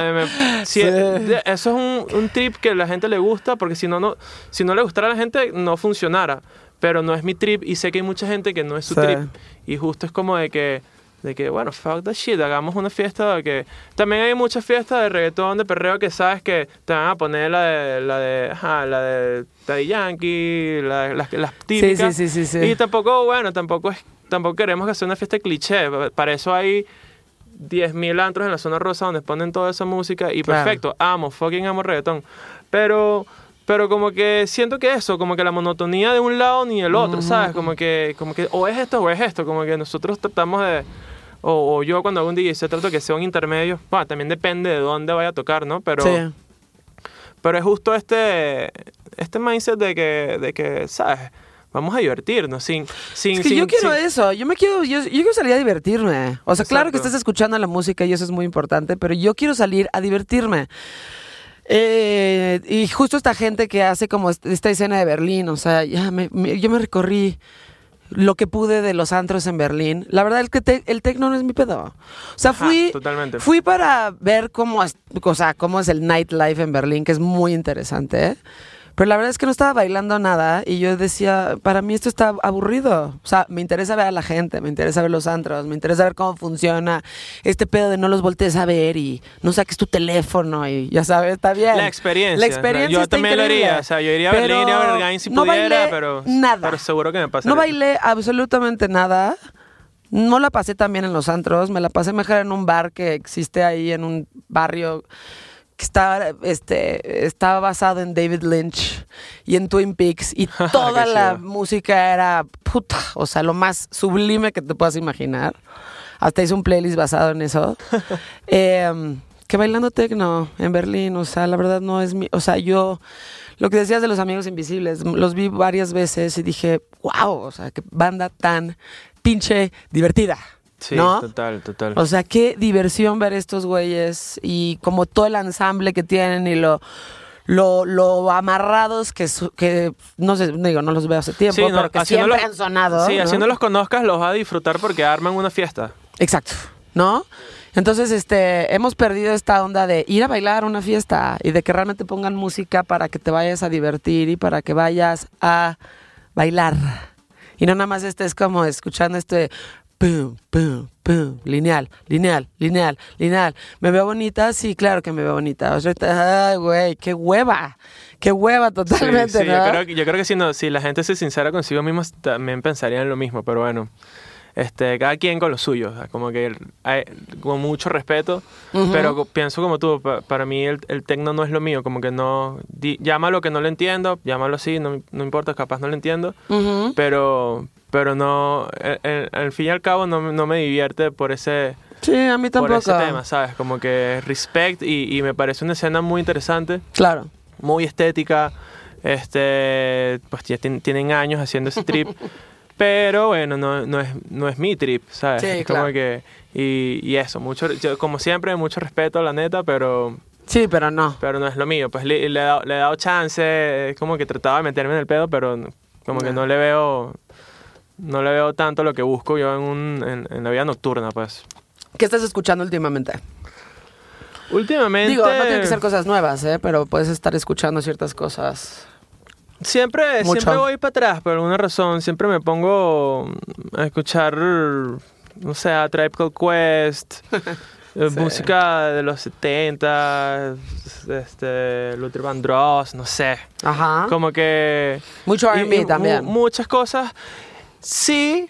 Eh, me- si- Sí. de- Eso es un, un trip que a la gente le gusta porque si no, no, si no le gustara a la gente no funcionara. Pero no es mi trip y sé que hay mucha gente que no es su Sí. trip. Y justo es como de que, de que, bueno, fuck that shit, hagamos una fiesta de que... También hay muchas fiestas de reggaetón, de perreo que sabes que te van a poner la de, la de, ajá, la de Daddy Yankee, la- las, las típicas. sí, sí, sí, sí. Y tampoco, bueno, tampoco es, tampoco queremos que sea una fiesta cliché. Para eso hay 10.000 antros en la zona rosa donde ponen toda esa música y Claro. perfecto, amo, fucking amo reggaetón. Pero, pero como que siento que eso, como que la monotonía de un lado ni el otro, ¿sabes? Como que, como que o es esto o es esto, como que nosotros tratamos de... o, o yo cuando hago un DJ se trato que sea un intermedio. Bueno, también depende de dónde vaya a tocar, ¿no? Pero, sí. pero es justo este, este mindset de que, de que, ¿sabes? Vamos a divertirnos sin... sin Es que sin- yo quiero sin- eso, yo me quiero, yo, yo quiero salir a divertirme. O sea, claro que estás escuchando la música y eso es muy importante, pero yo quiero salir a divertirme. Eh, y justo esta gente que hace como est- esta escena de Berlín, o sea, ya me- me- yo me recorrí lo que pude de los antros en Berlín. La verdad es que te- el tecno no es mi pedo. O sea, Ajá, fui, totalmente. fui para ver cómo es, o sea, cómo es el nightlife en Berlín, que es muy interesante. ¿eh? Pero la verdad es que no estaba bailando nada y yo decía, para mí esto está aburrido. O sea, me interesa ver a la gente, me interesa ver los antros, me interesa ver cómo funciona este pedo de no los voltees a ver y no saques tu teléfono y ya sabes, está bien. La experiencia. La experiencia Yo está también lo haría. O sea, yo iría a Berlín, a Berghain si no pudiera, bailé pero, nada. pero seguro que me pasaría. No bailé absolutamente nada. No la pasé tan bien en los antros. Me la pasé mejor en un bar que existe ahí en un barrio que está, este, está basado en David Lynch y en Twin Peaks. Y toda la chido. música era puta. O sea, lo más sublime que te puedas imaginar. Hasta hice un playlist basado en eso. Eh, que bailando tecno en Berlín, o sea, la verdad no es mi, o sea, yo lo que decías de los amigos invisibles, los vi varias veces y dije, wow, o sea, qué banda tan pinche divertida. Sí, ¿no? total, total. O sea, qué diversión ver estos güeyes y como todo el ensamble que tienen y lo lo, lo amarrados que, su- que no sé, digo, no los veo hace tiempo, Sí, no, pero que siempre han sonado. Sí, ¿no? haciendo los conozcas los vas a disfrutar porque arman una fiesta. Exacto, ¿no? Entonces, este, hemos perdido esta onda de ir a bailar a una fiesta y de que realmente pongan música para que te vayas a divertir y para que vayas a bailar. Y no nada más estés como escuchando este pum, pum, pum, lineal, lineal, lineal, lineal. ¿Me veo bonita? Sí, claro que me veo bonita. Ay, güey, qué hueva, qué hueva Sí, totalmente, sí, ¿no? yo, creo, que- yo creo que si, no, si la gente se sincera consigo misma, también pensarían lo mismo, pero bueno. Este, cada quien con lo suyo, o sea, como que hay, con mucho respeto, pero co- pienso como tú, pa- para mí el, el tecno no es lo mío, como que no, di- llámalo que no lo entiendo, llámalo así, no, no importa, capaz no lo entiendo, Ujú. pero, pero no, al fin y al cabo no, me- no me divierte por ese, Sí, a mí por tampoco. ese tema, ¿sabes? Como que respect y, y me parece una escena muy interesante Claro. muy estética. Este, pues ya tien- tienen años haciendo ese trip. pero bueno, no, no, es, no es mi trip, ¿sabes? Sí, Es como claro. que. Y, y eso, mucho, yo, como siempre, mucho respeto, la neta, pero, Sí, pero no. pero no es lo mío. Pues le, le he, dado, le he dado chance, es como que trataba de meterme en el pedo, pero no- como que no le veo. No le veo tanto lo que busco yo en, un, en, en la vida nocturna, pues. ¿Qué estás escuchando últimamente? Últimamente. Digo, no tienen que ser cosas nuevas, ¿eh? Pero puedes estar escuchando ciertas cosas. Siempre, Mucho. siempre voy para atrás por alguna razón. Siempre me pongo a escuchar, no sé, a Tribe Called Quest, eh, Sí. música de los 70, este, Luther Vandross, no sé. Ajá. Como que... Mucho R&B también. muchas cosas. Sí,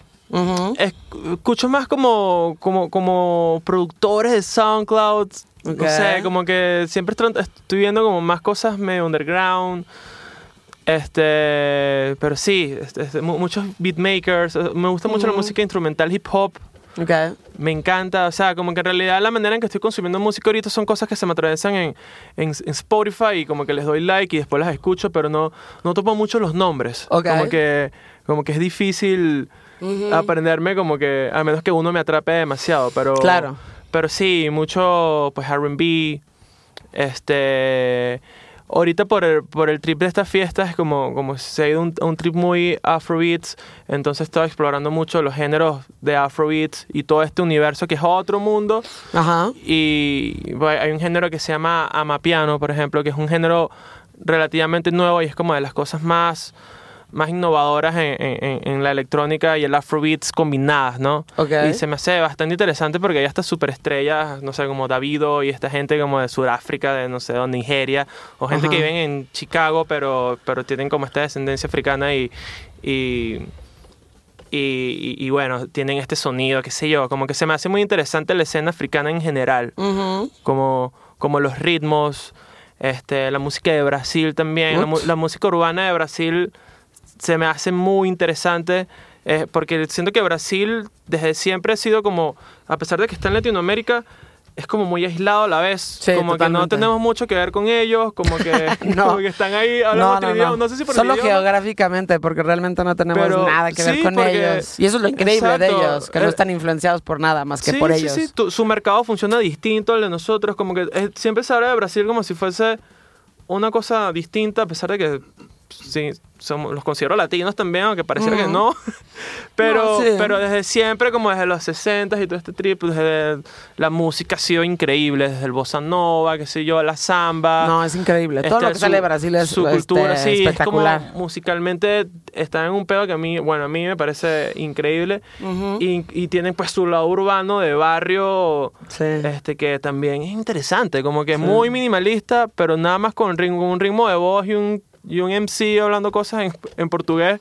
escucho más como, como, como productores de SoundCloud. Ok. No sé, como que siempre estoy, viendo como más cosas medio underground. Este, pero sí, este, este, mu- muchos beatmakers. eh, Me gusta mucho la música instrumental hip hop. Ok. Me encanta, o sea, como que en realidad la manera en que estoy consumiendo música ahorita son cosas que se me atraviesan en, en, en Spotify y como que les doy like y después las escucho, pero no, no topo mucho los nombres. Ok. Como que, como que es difícil Ujú. aprenderme como que, a menos que uno me atrape demasiado, pero... Claro. Pero sí, mucho pues R&B, este... Ahorita por el, por el trip de estas fiestas es como, como se ha ido un, un trip muy afrobeats, entonces estaba explorando mucho los géneros de afrobeats y todo este universo que es otro mundo. Ajá. Y hay un género que se llama amapiano, por ejemplo, que es un género relativamente nuevo y es como de las cosas más, más innovadoras en, en- en la electrónica y el afrobeats combinadas, ¿no? Ok. Y se me hace bastante interesante porque hay hasta superestrellas, no sé, como Davido y esta gente como de Sudáfrica, de no sé, de Nigeria, o gente Ajá. que viven en Chicago, pero, pero tienen como esta descendencia africana y... y y, y- y bueno, tienen este sonido, qué sé yo, como que se me hace muy interesante la escena africana en general, como, como los ritmos, este, la música de Brasil también, la música urbana de Brasil se me hace muy interesante, Eh, porque siento que Brasil desde siempre ha sido como, a pesar de que está en Latinoamérica, es como muy aislado a la vez. Sí, como que no totalmente. tenemos mucho que ver con ellos, como que, No. como que están ahí hablando otro idioma. No sé si por Solo geográficamente, porque realmente no tenemos Pero nada que ver sí, con porque- ellos. Y eso es lo increíble de Exacto. ellos, que no Eh, están influenciados por nada más que sí, por sí, ellos. Sí, Tu- su mercado funciona distinto al de nosotros, como que eh, siempre se habla de Brasil como si fuese una cosa distinta, a pesar de que sí, somos, los considero latinos también, aunque pareciera que Ujú. no. pero, No, sí. pero desde siempre, como desde los 60 y todo este trip, desde la música ha sido increíble, desde el bossa nova, qué sé yo, la samba. No, es increíble. Todo Este, lo que sale de Brasil es su este, cultura, sí, espectacular. es como musicalmente están en un pedo que a mí, bueno, a mí me parece increíble Ujú. y, y tienen pues su lado urbano de barrio Sí. este que también es interesante, como que muy minimalista, pero nada más con un ritmo de voz y un, y un MC hablando cosas en, en portugués.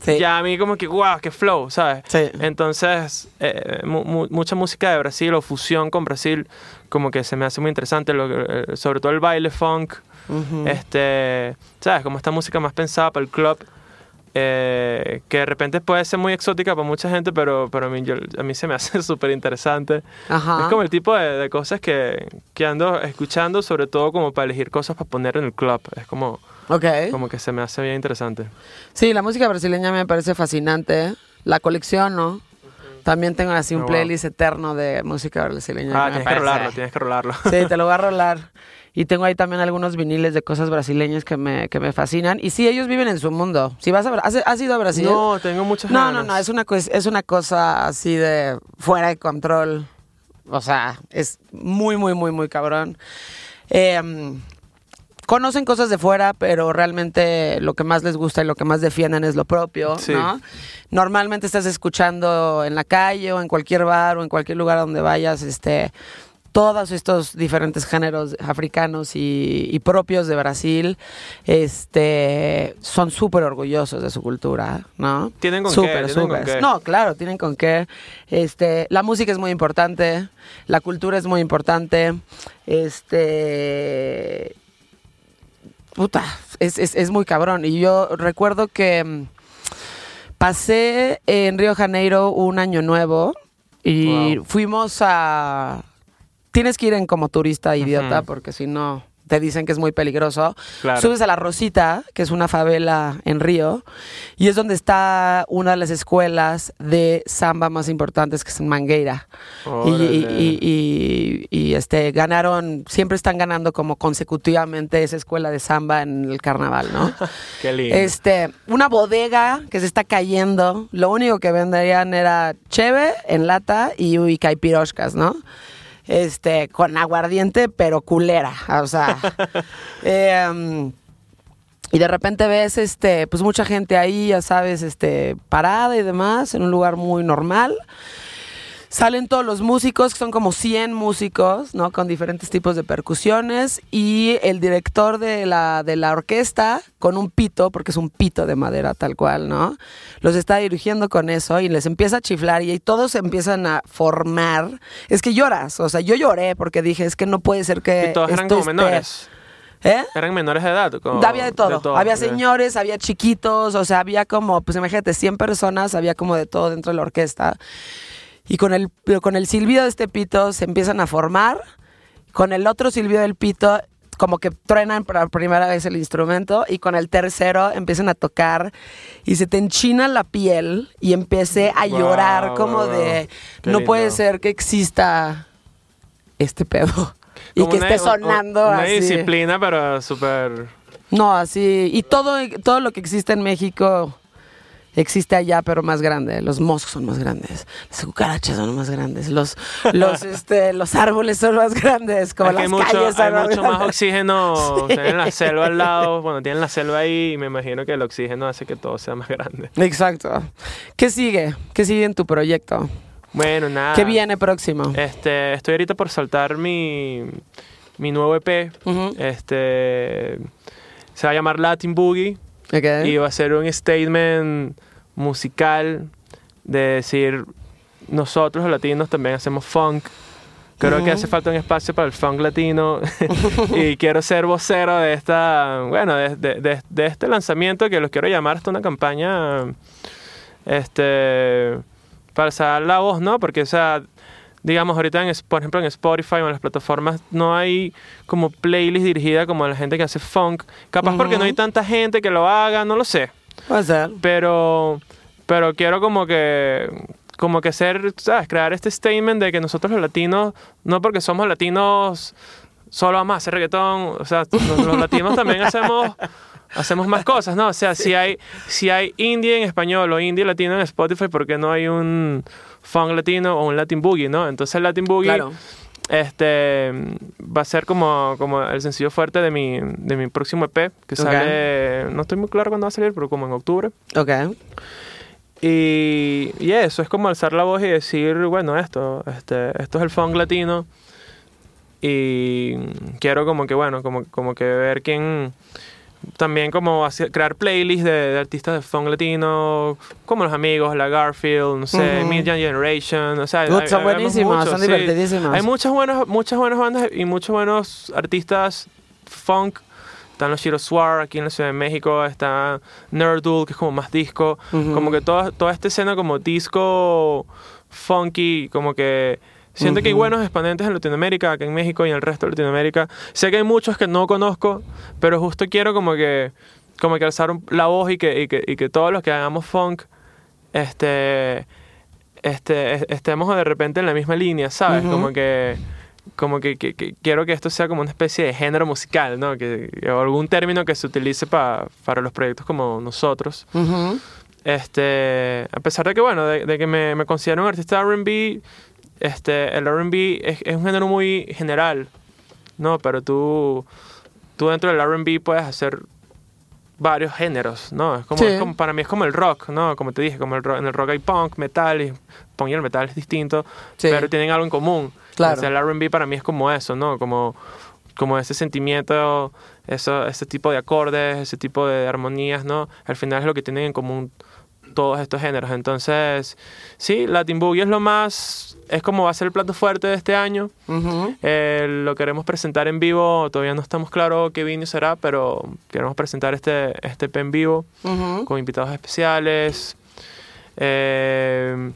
Sí. Ya a mí como que, wow, qué flow, ¿sabes? Sí. Entonces, eh, mu- mu- mucha música de Brasil o fusión con Brasil, como que se me hace muy interesante, lo que- eh, sobre todo el baile funk, Ujú. este, ¿sabes? Como esta música más pensada para el club, eh, que de repente puede ser muy exótica para mucha gente, pero, pero a, mí, yo- a mí se me hace súper interesante. Es como el tipo de, de cosas que, que ando escuchando, sobre todo como para elegir cosas para poner en el club. Es como, Ok. como que se me hace bien interesante. Sí, la música brasileña me parece fascinante. La colección, ¿no? También tengo así un Oh, wow. playlist eterno de música brasileña. Ah, tienes que rolarlo, tienes que rolarlo. Sí, te lo voy a rolar. Y tengo ahí también algunos viniles de cosas brasileñas que me, que me fascinan. Y sí, ellos viven en su mundo. Si vas a, ¿has, has ido a Brasil? No, tengo muchas No, ganas. no, no, es una, es una cosa así de fuera de control. O sea, es muy, muy, muy, muy cabrón. Eh, conocen cosas de fuera, pero realmente lo que más les gusta y lo que más defienden es lo propio, Sí. ¿no? Normalmente estás escuchando en la calle o en cualquier bar o en cualquier lugar donde vayas, este todos estos diferentes géneros africanos y, y propios de Brasil, este, son súper orgullosos de su cultura, ¿no? Tienen con qué, Súper, súper. No, claro, tienen con qué. Este, la música es muy importante, la cultura es muy importante, este, puta, es, es, es muy cabrón. Y yo recuerdo que mm, pasé en Río Janeiro un año nuevo y Wow. fuimos a... Tienes que ir en como turista idiota porque si no te dicen que es muy peligroso. Claro. Subes a La Rosita, que es una favela en Río, y es donde está una de las escuelas de samba más importantes que es en Mangueira. Y, y- y- y, este, ganaron, siempre están ganando como consecutivamente esa escuela de samba en el carnaval, ¿no? Qué lindo. Este, una bodega que se está cayendo. Lo único que vendían era cheve en lata y, y caipiroscas, ¿no? Este, con aguardiente, pero culera. O sea. em, y de repente ves, este, pues mucha gente ahí, ya sabes, este, parada y demás, en un lugar muy normal. Salen todos los músicos, que son como 100 músicos, ¿no? Con diferentes tipos de percusiones. Y el director de la, de la orquesta, con un pito, porque es un pito de madera tal cual, ¿no? Los está dirigiendo con eso y les empieza a chiflar y todos se empiezan a formar. Es que lloras, o sea, yo lloré porque dije, es que no puede ser que... y todos eran como esté- menores. ¿Eh? Eran menores de edad. como- Había de todo. Había señores, había chiquitos, o sea, había como, pues imagínate, 100 personas, había como de todo dentro de la orquesta. Y con el, con el silbido de este pito se empiezan a formar. Con el otro silbido del pito, como que truenan por primera vez el instrumento. Y con el tercero empiezan a tocar. Y se te enchina la piel. Y empecé a Wow, llorar, como wow, de. No puede ser que exista este pedo. Y Como que una- esté sonando Una así. disciplina, pero súper. No, así. Y todo, todo lo que existe en México existe allá, pero más grande. Los moscos son más grandes. Las cucarachas son más grandes. Los, los, este, los árboles son más grandes. Como las hay mucho, calles son hay más mucho más oxígeno. Sí. Tienen la selva al lado. Bueno, tienen la selva ahí y me imagino que el oxígeno hace que todo sea más grande. Exacto. ¿Qué sigue? ¿Qué sigue en tu proyecto? Bueno, nada. ¿Qué viene próximo? Este, estoy ahorita por soltar mi, mi nuevo EP. Este se va a llamar Latin Boogie Ok. y va a ser un statement musical de decir nosotros los latinos también hacemos funk. Creo que Ujú. hace falta un espacio para el funk latino y quiero ser vocero de esta, bueno, de, de- de- de este lanzamiento que los quiero llamar hasta una campaña este, para alzar la voz, ¿no? Porque, o sea, digamos, ahorita, en, por ejemplo, en Spotify o en las plataformas no hay como playlist dirigida como a la gente que hace funk. Capaz porque no hay tanta gente que lo haga, no lo sé. Puede ser. Pero, pero quiero como que, como que ser, ¿sabes? Crear este statement de que nosotros los latinos, no porque somos latinos, solo vamos a hacer reggaetón. O sea, los, los latinos también hacemos, hacemos más cosas, ¿no? O sea, si hay, si hay indie en español o indie latino en Spotify, ¿por qué no hay un funk latino o un Latin Boogie, ¿no? Entonces el Latin Boogie Claro. este va a ser como, como el sencillo fuerte de mi, de mi próximo EP, que sale, no estoy muy claro cuándo va a salir, pero como en octubre. Ok. Y, y eso, es como alzar la voz y decir, bueno, esto, este, esto es el funk latino. Y quiero como que, bueno, como, como que ver quién... También como hacer- crear playlists de, de artistas de funk latino, como Los Amigos, La Garfield, no sé. Mid Generation, o sea... Hay- son hay- vemos buenísimos, mucho, son sí. divertidísimos. Hay muchas buenas, muchas buenas bandas y muchos buenos artistas funk. Están los Shiro Swar aquí en la Ciudad de México, está Nerdul, que es como más disco. Como que toda, toda esta escena como disco funky, como que siento que hay buenos exponentes en Latinoamérica, acá en México y en el resto de Latinoamérica. Sé que hay muchos que no conozco, pero justo quiero como que como que alzar un- la voz y que, y que, y que todos los que hagamos funk este, este, es- estemos de repente en la misma línea, ¿sabes? Ujú. Como que como que, que- que quiero que esto sea como una especie de género musical, ¿no? Que, o algún término que se utilice pa- para los proyectos como nosotros. Ujú. Este, a pesar de que, bueno, de, de que me, me considero un artista R&B, este, el R&B es, es un género muy general, ¿no? Pero tú, tú dentro del R&B puedes hacer varios géneros, ¿no? Es como, Sí. es como- para mí es como el rock, ¿no? Como te dije, como el rock, en el rock hay punk, metal, y punk y el metal es distinto, Sí. pero tienen algo en común. Claro. O sea, el R&B para mí es como eso, ¿no? Como, como ese sentimiento, eso, ese tipo de acordes, ese tipo de armonías, ¿no? Al final es lo que tienen en común todos estos géneros. Entonces, sí, Latin Boogie es lo más, es como va a ser el plato fuerte de este año. Eh, lo queremos presentar en vivo, todavía no estamos claros qué vino será, pero queremos presentar este, este en vivo con invitados especiales. Eh,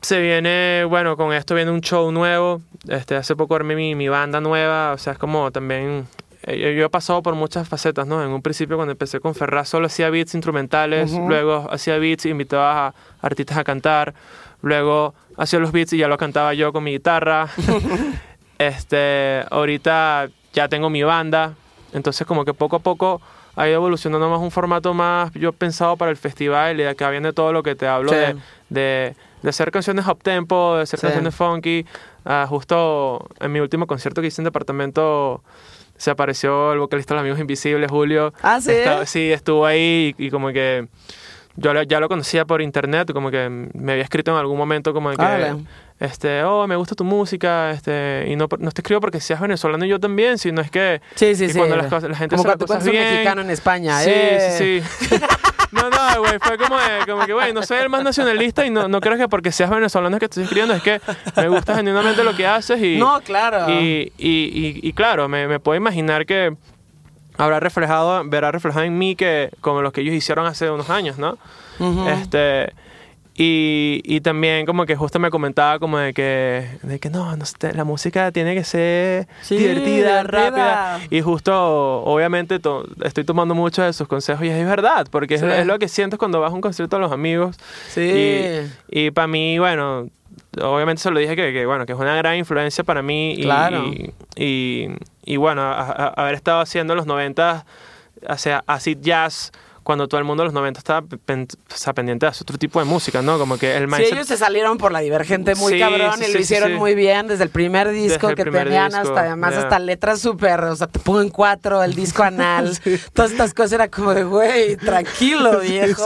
se viene, bueno, con esto viene un show nuevo. Este, hace poco armé mi, mi banda nueva, o sea, es como también... eh, Yo, he pasado por muchas facetas, ¿no? En un principio cuando empecé con Ferraz solo hacía beats instrumentales, Ujú. luego hacía beats invitaba a artistas a cantar, luego hacía los beats y ya lo cantaba yo con mi guitarra. este, ahorita ya tengo mi banda, entonces como que poco a poco ha ido evolucionando más un formato más yo pensado para el festival y de acá viene todo lo que te hablo Sí. de, de, de hacer canciones up tempo, de hacer Sí. canciones funky. Ah, justo en mi último concierto que hice en departamento se apareció el vocalista de los Amigos Invisibles, Julio. Ah, ¿sí? Estaba- sí, estuvo ahí y, y como que yo lo- ya lo conocía por internet, como que me había escrito en algún momento como que, este, oh, me gusta tu música, este, y no, no te escribo porque seas venezolano y yo también, sino es que Sí, sí, y sí. cuando las cosas- la gente Como hace las cuando cosas bien. mexicano en España. Sí, ¡eh! sí, sí. No, no, güey, fue como, de- como que, güey, no soy el más nacionalista y no, no creo que porque seas venezolano es que te estoy escribiendo, es que me gusta genuinamente lo que haces y... No, claro. Y, y, y, y claro, me, me puedo imaginar que habrá reflejado, verá reflejado en mí que como los que ellos hicieron hace unos años, ¿no? Ujú. Este y, y también como que justo me comentaba como de que, de que no, no la música tiene que ser Sí, divertida, divertida. rápida. Y justo, obviamente, to- estoy tomando muchos de sus consejos y es verdad, porque es- Sí. es, lo que sientes cuando vas a un concierto a los amigos. Sí. Y, y para mí, bueno, obviamente se lo dije que, que, bueno, que es una gran influencia para mí. Y, Claro. Y, y, y, bueno, a- a- haber estado haciendo los 90, o sea, acid jazz, cuando todo el mundo de los 90 estaba pen- o sea, pendiente de hacer otro tipo de música, ¿no? Como que el Sí, mindset... ellos se salieron por la divergente muy Sí, cabrón sí, y sí, lo sí, hicieron sí. muy bien desde el primer disco el que primer tenían disco, hasta además hasta letras súper, o sea, te pongo en cuatro, el disco anal, todas estas cosas era como de, güey, tranquilo, viejo.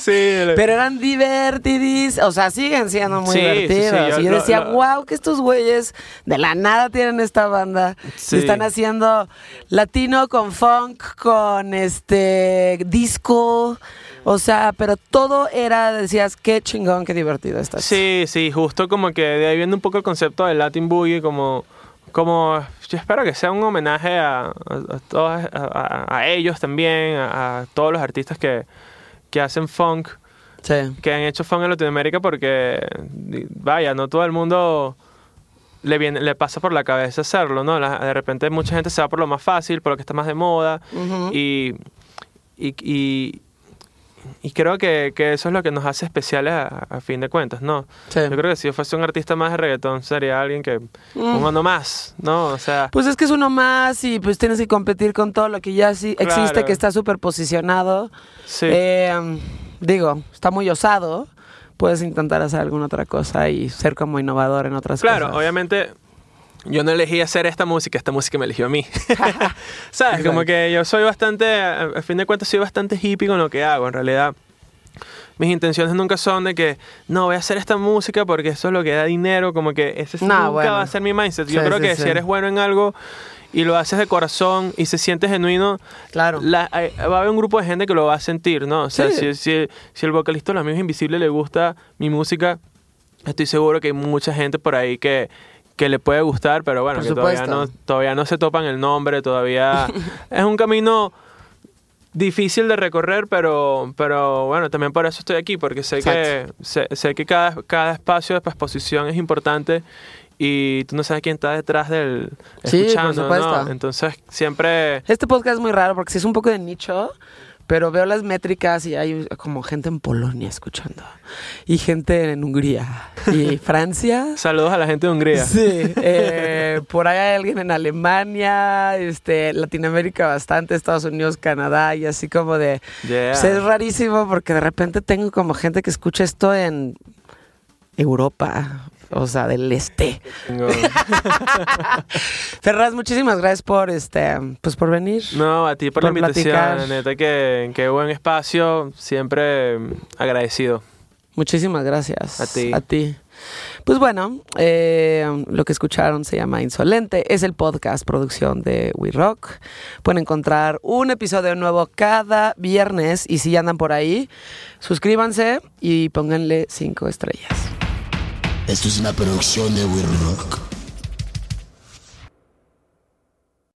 Sí, Pero eran divertidis, o sea, siguen siendo muy Sí, sí, sí, divertidos. yo y yo lo- decía, lo- wow, que estos güeyes de la nada tienen esta banda. Sí. Y están haciendo latino con funk, con este disco. O sea, pero todo era, decías, qué chingón, qué divertido está. Sí, sí, justo como que de ahí viene un poco el concepto del Latin Boogie, como, como yo espero que sea un homenaje a, a, a todos- a- a- ellos también, a, todos los artistas que, que hacen funk, Sí. que han hecho funk en Latinoamérica porque, vaya, no todo el mundo le, viene, le pasa por la cabeza hacerlo, ¿no? La- de repente mucha gente se va por lo más fácil, por lo que está más de moda Ujú. y, y, y- y creo que, que eso es lo que nos hace especiales a, a fin de cuentas, ¿no? Sí. Yo creo que si yo fuese un artista más de reggaetón sería alguien que, un uno más, ¿no? O sea, Pues es que es uno más y pues tienes que competir con todo lo que ya sí existe, Claro. que está súper posicionado. sí. Eh, digo, está muy osado. Puedes intentar hacer alguna otra cosa y ser como innovador en otras Claro, cosas. obviamente yo no elegí hacer esta música, esta música me eligió a mí. ¿Sabes? Como que yo soy bastante, a fin de cuentas soy bastante hippie con lo que hago. En realidad, mis intenciones nunca son de que, no, voy a hacer esta música porque eso es lo que da dinero, como que ese No, nunca bueno. va a ser mi mindset. Yo Sí, creo sí, que sí. si eres bueno en algo y lo haces de corazón y se siente genuino, Claro. la- hay- va a haber un grupo de gente que lo va a sentir, ¿no? O sea, si, si, si el vocalista de Los Amigos Invisibles le gusta mi música, estoy seguro que hay mucha gente por ahí que, que le puede gustar, pero bueno, Por que todavía no, todavía no se topan el nombre, todavía es un camino difícil de recorrer, pero, pero bueno, también por eso estoy aquí, porque sé que, sé, sé que cada, cada espacio de exposición es importante y tú no sabes quién está detrás del Sí, por escuchando. Entonces siempre... Este podcast es muy raro porque sí es un poco de nicho, pero veo las métricas y hay como gente en Polonia escuchando y gente en Hungría y Francia. Saludos a la gente de Hungría. Sí, eh, por ahí hay alguien en Alemania, este, Latinoamérica bastante, Estados Unidos, Canadá y así como de... Yeah. Pues es rarísimo porque de repente tengo como gente que escucha esto en Europa, o sea, del este. Ferraz, muchísimas gracias por este, pues por venir. No, a ti por, la invitación, platicar. neta, que, que buen espacio, siempre mm, agradecido. Muchísimas gracias. A ti. A ti. Pues bueno, eh, lo que escucharon se llama Insolente. Es el podcast producción de We Rock. Pueden encontrar un episodio nuevo cada viernes. Y si ya andan por ahí, suscríbanse y pónganle cinco estrellas. Esto es una producción de We Rock.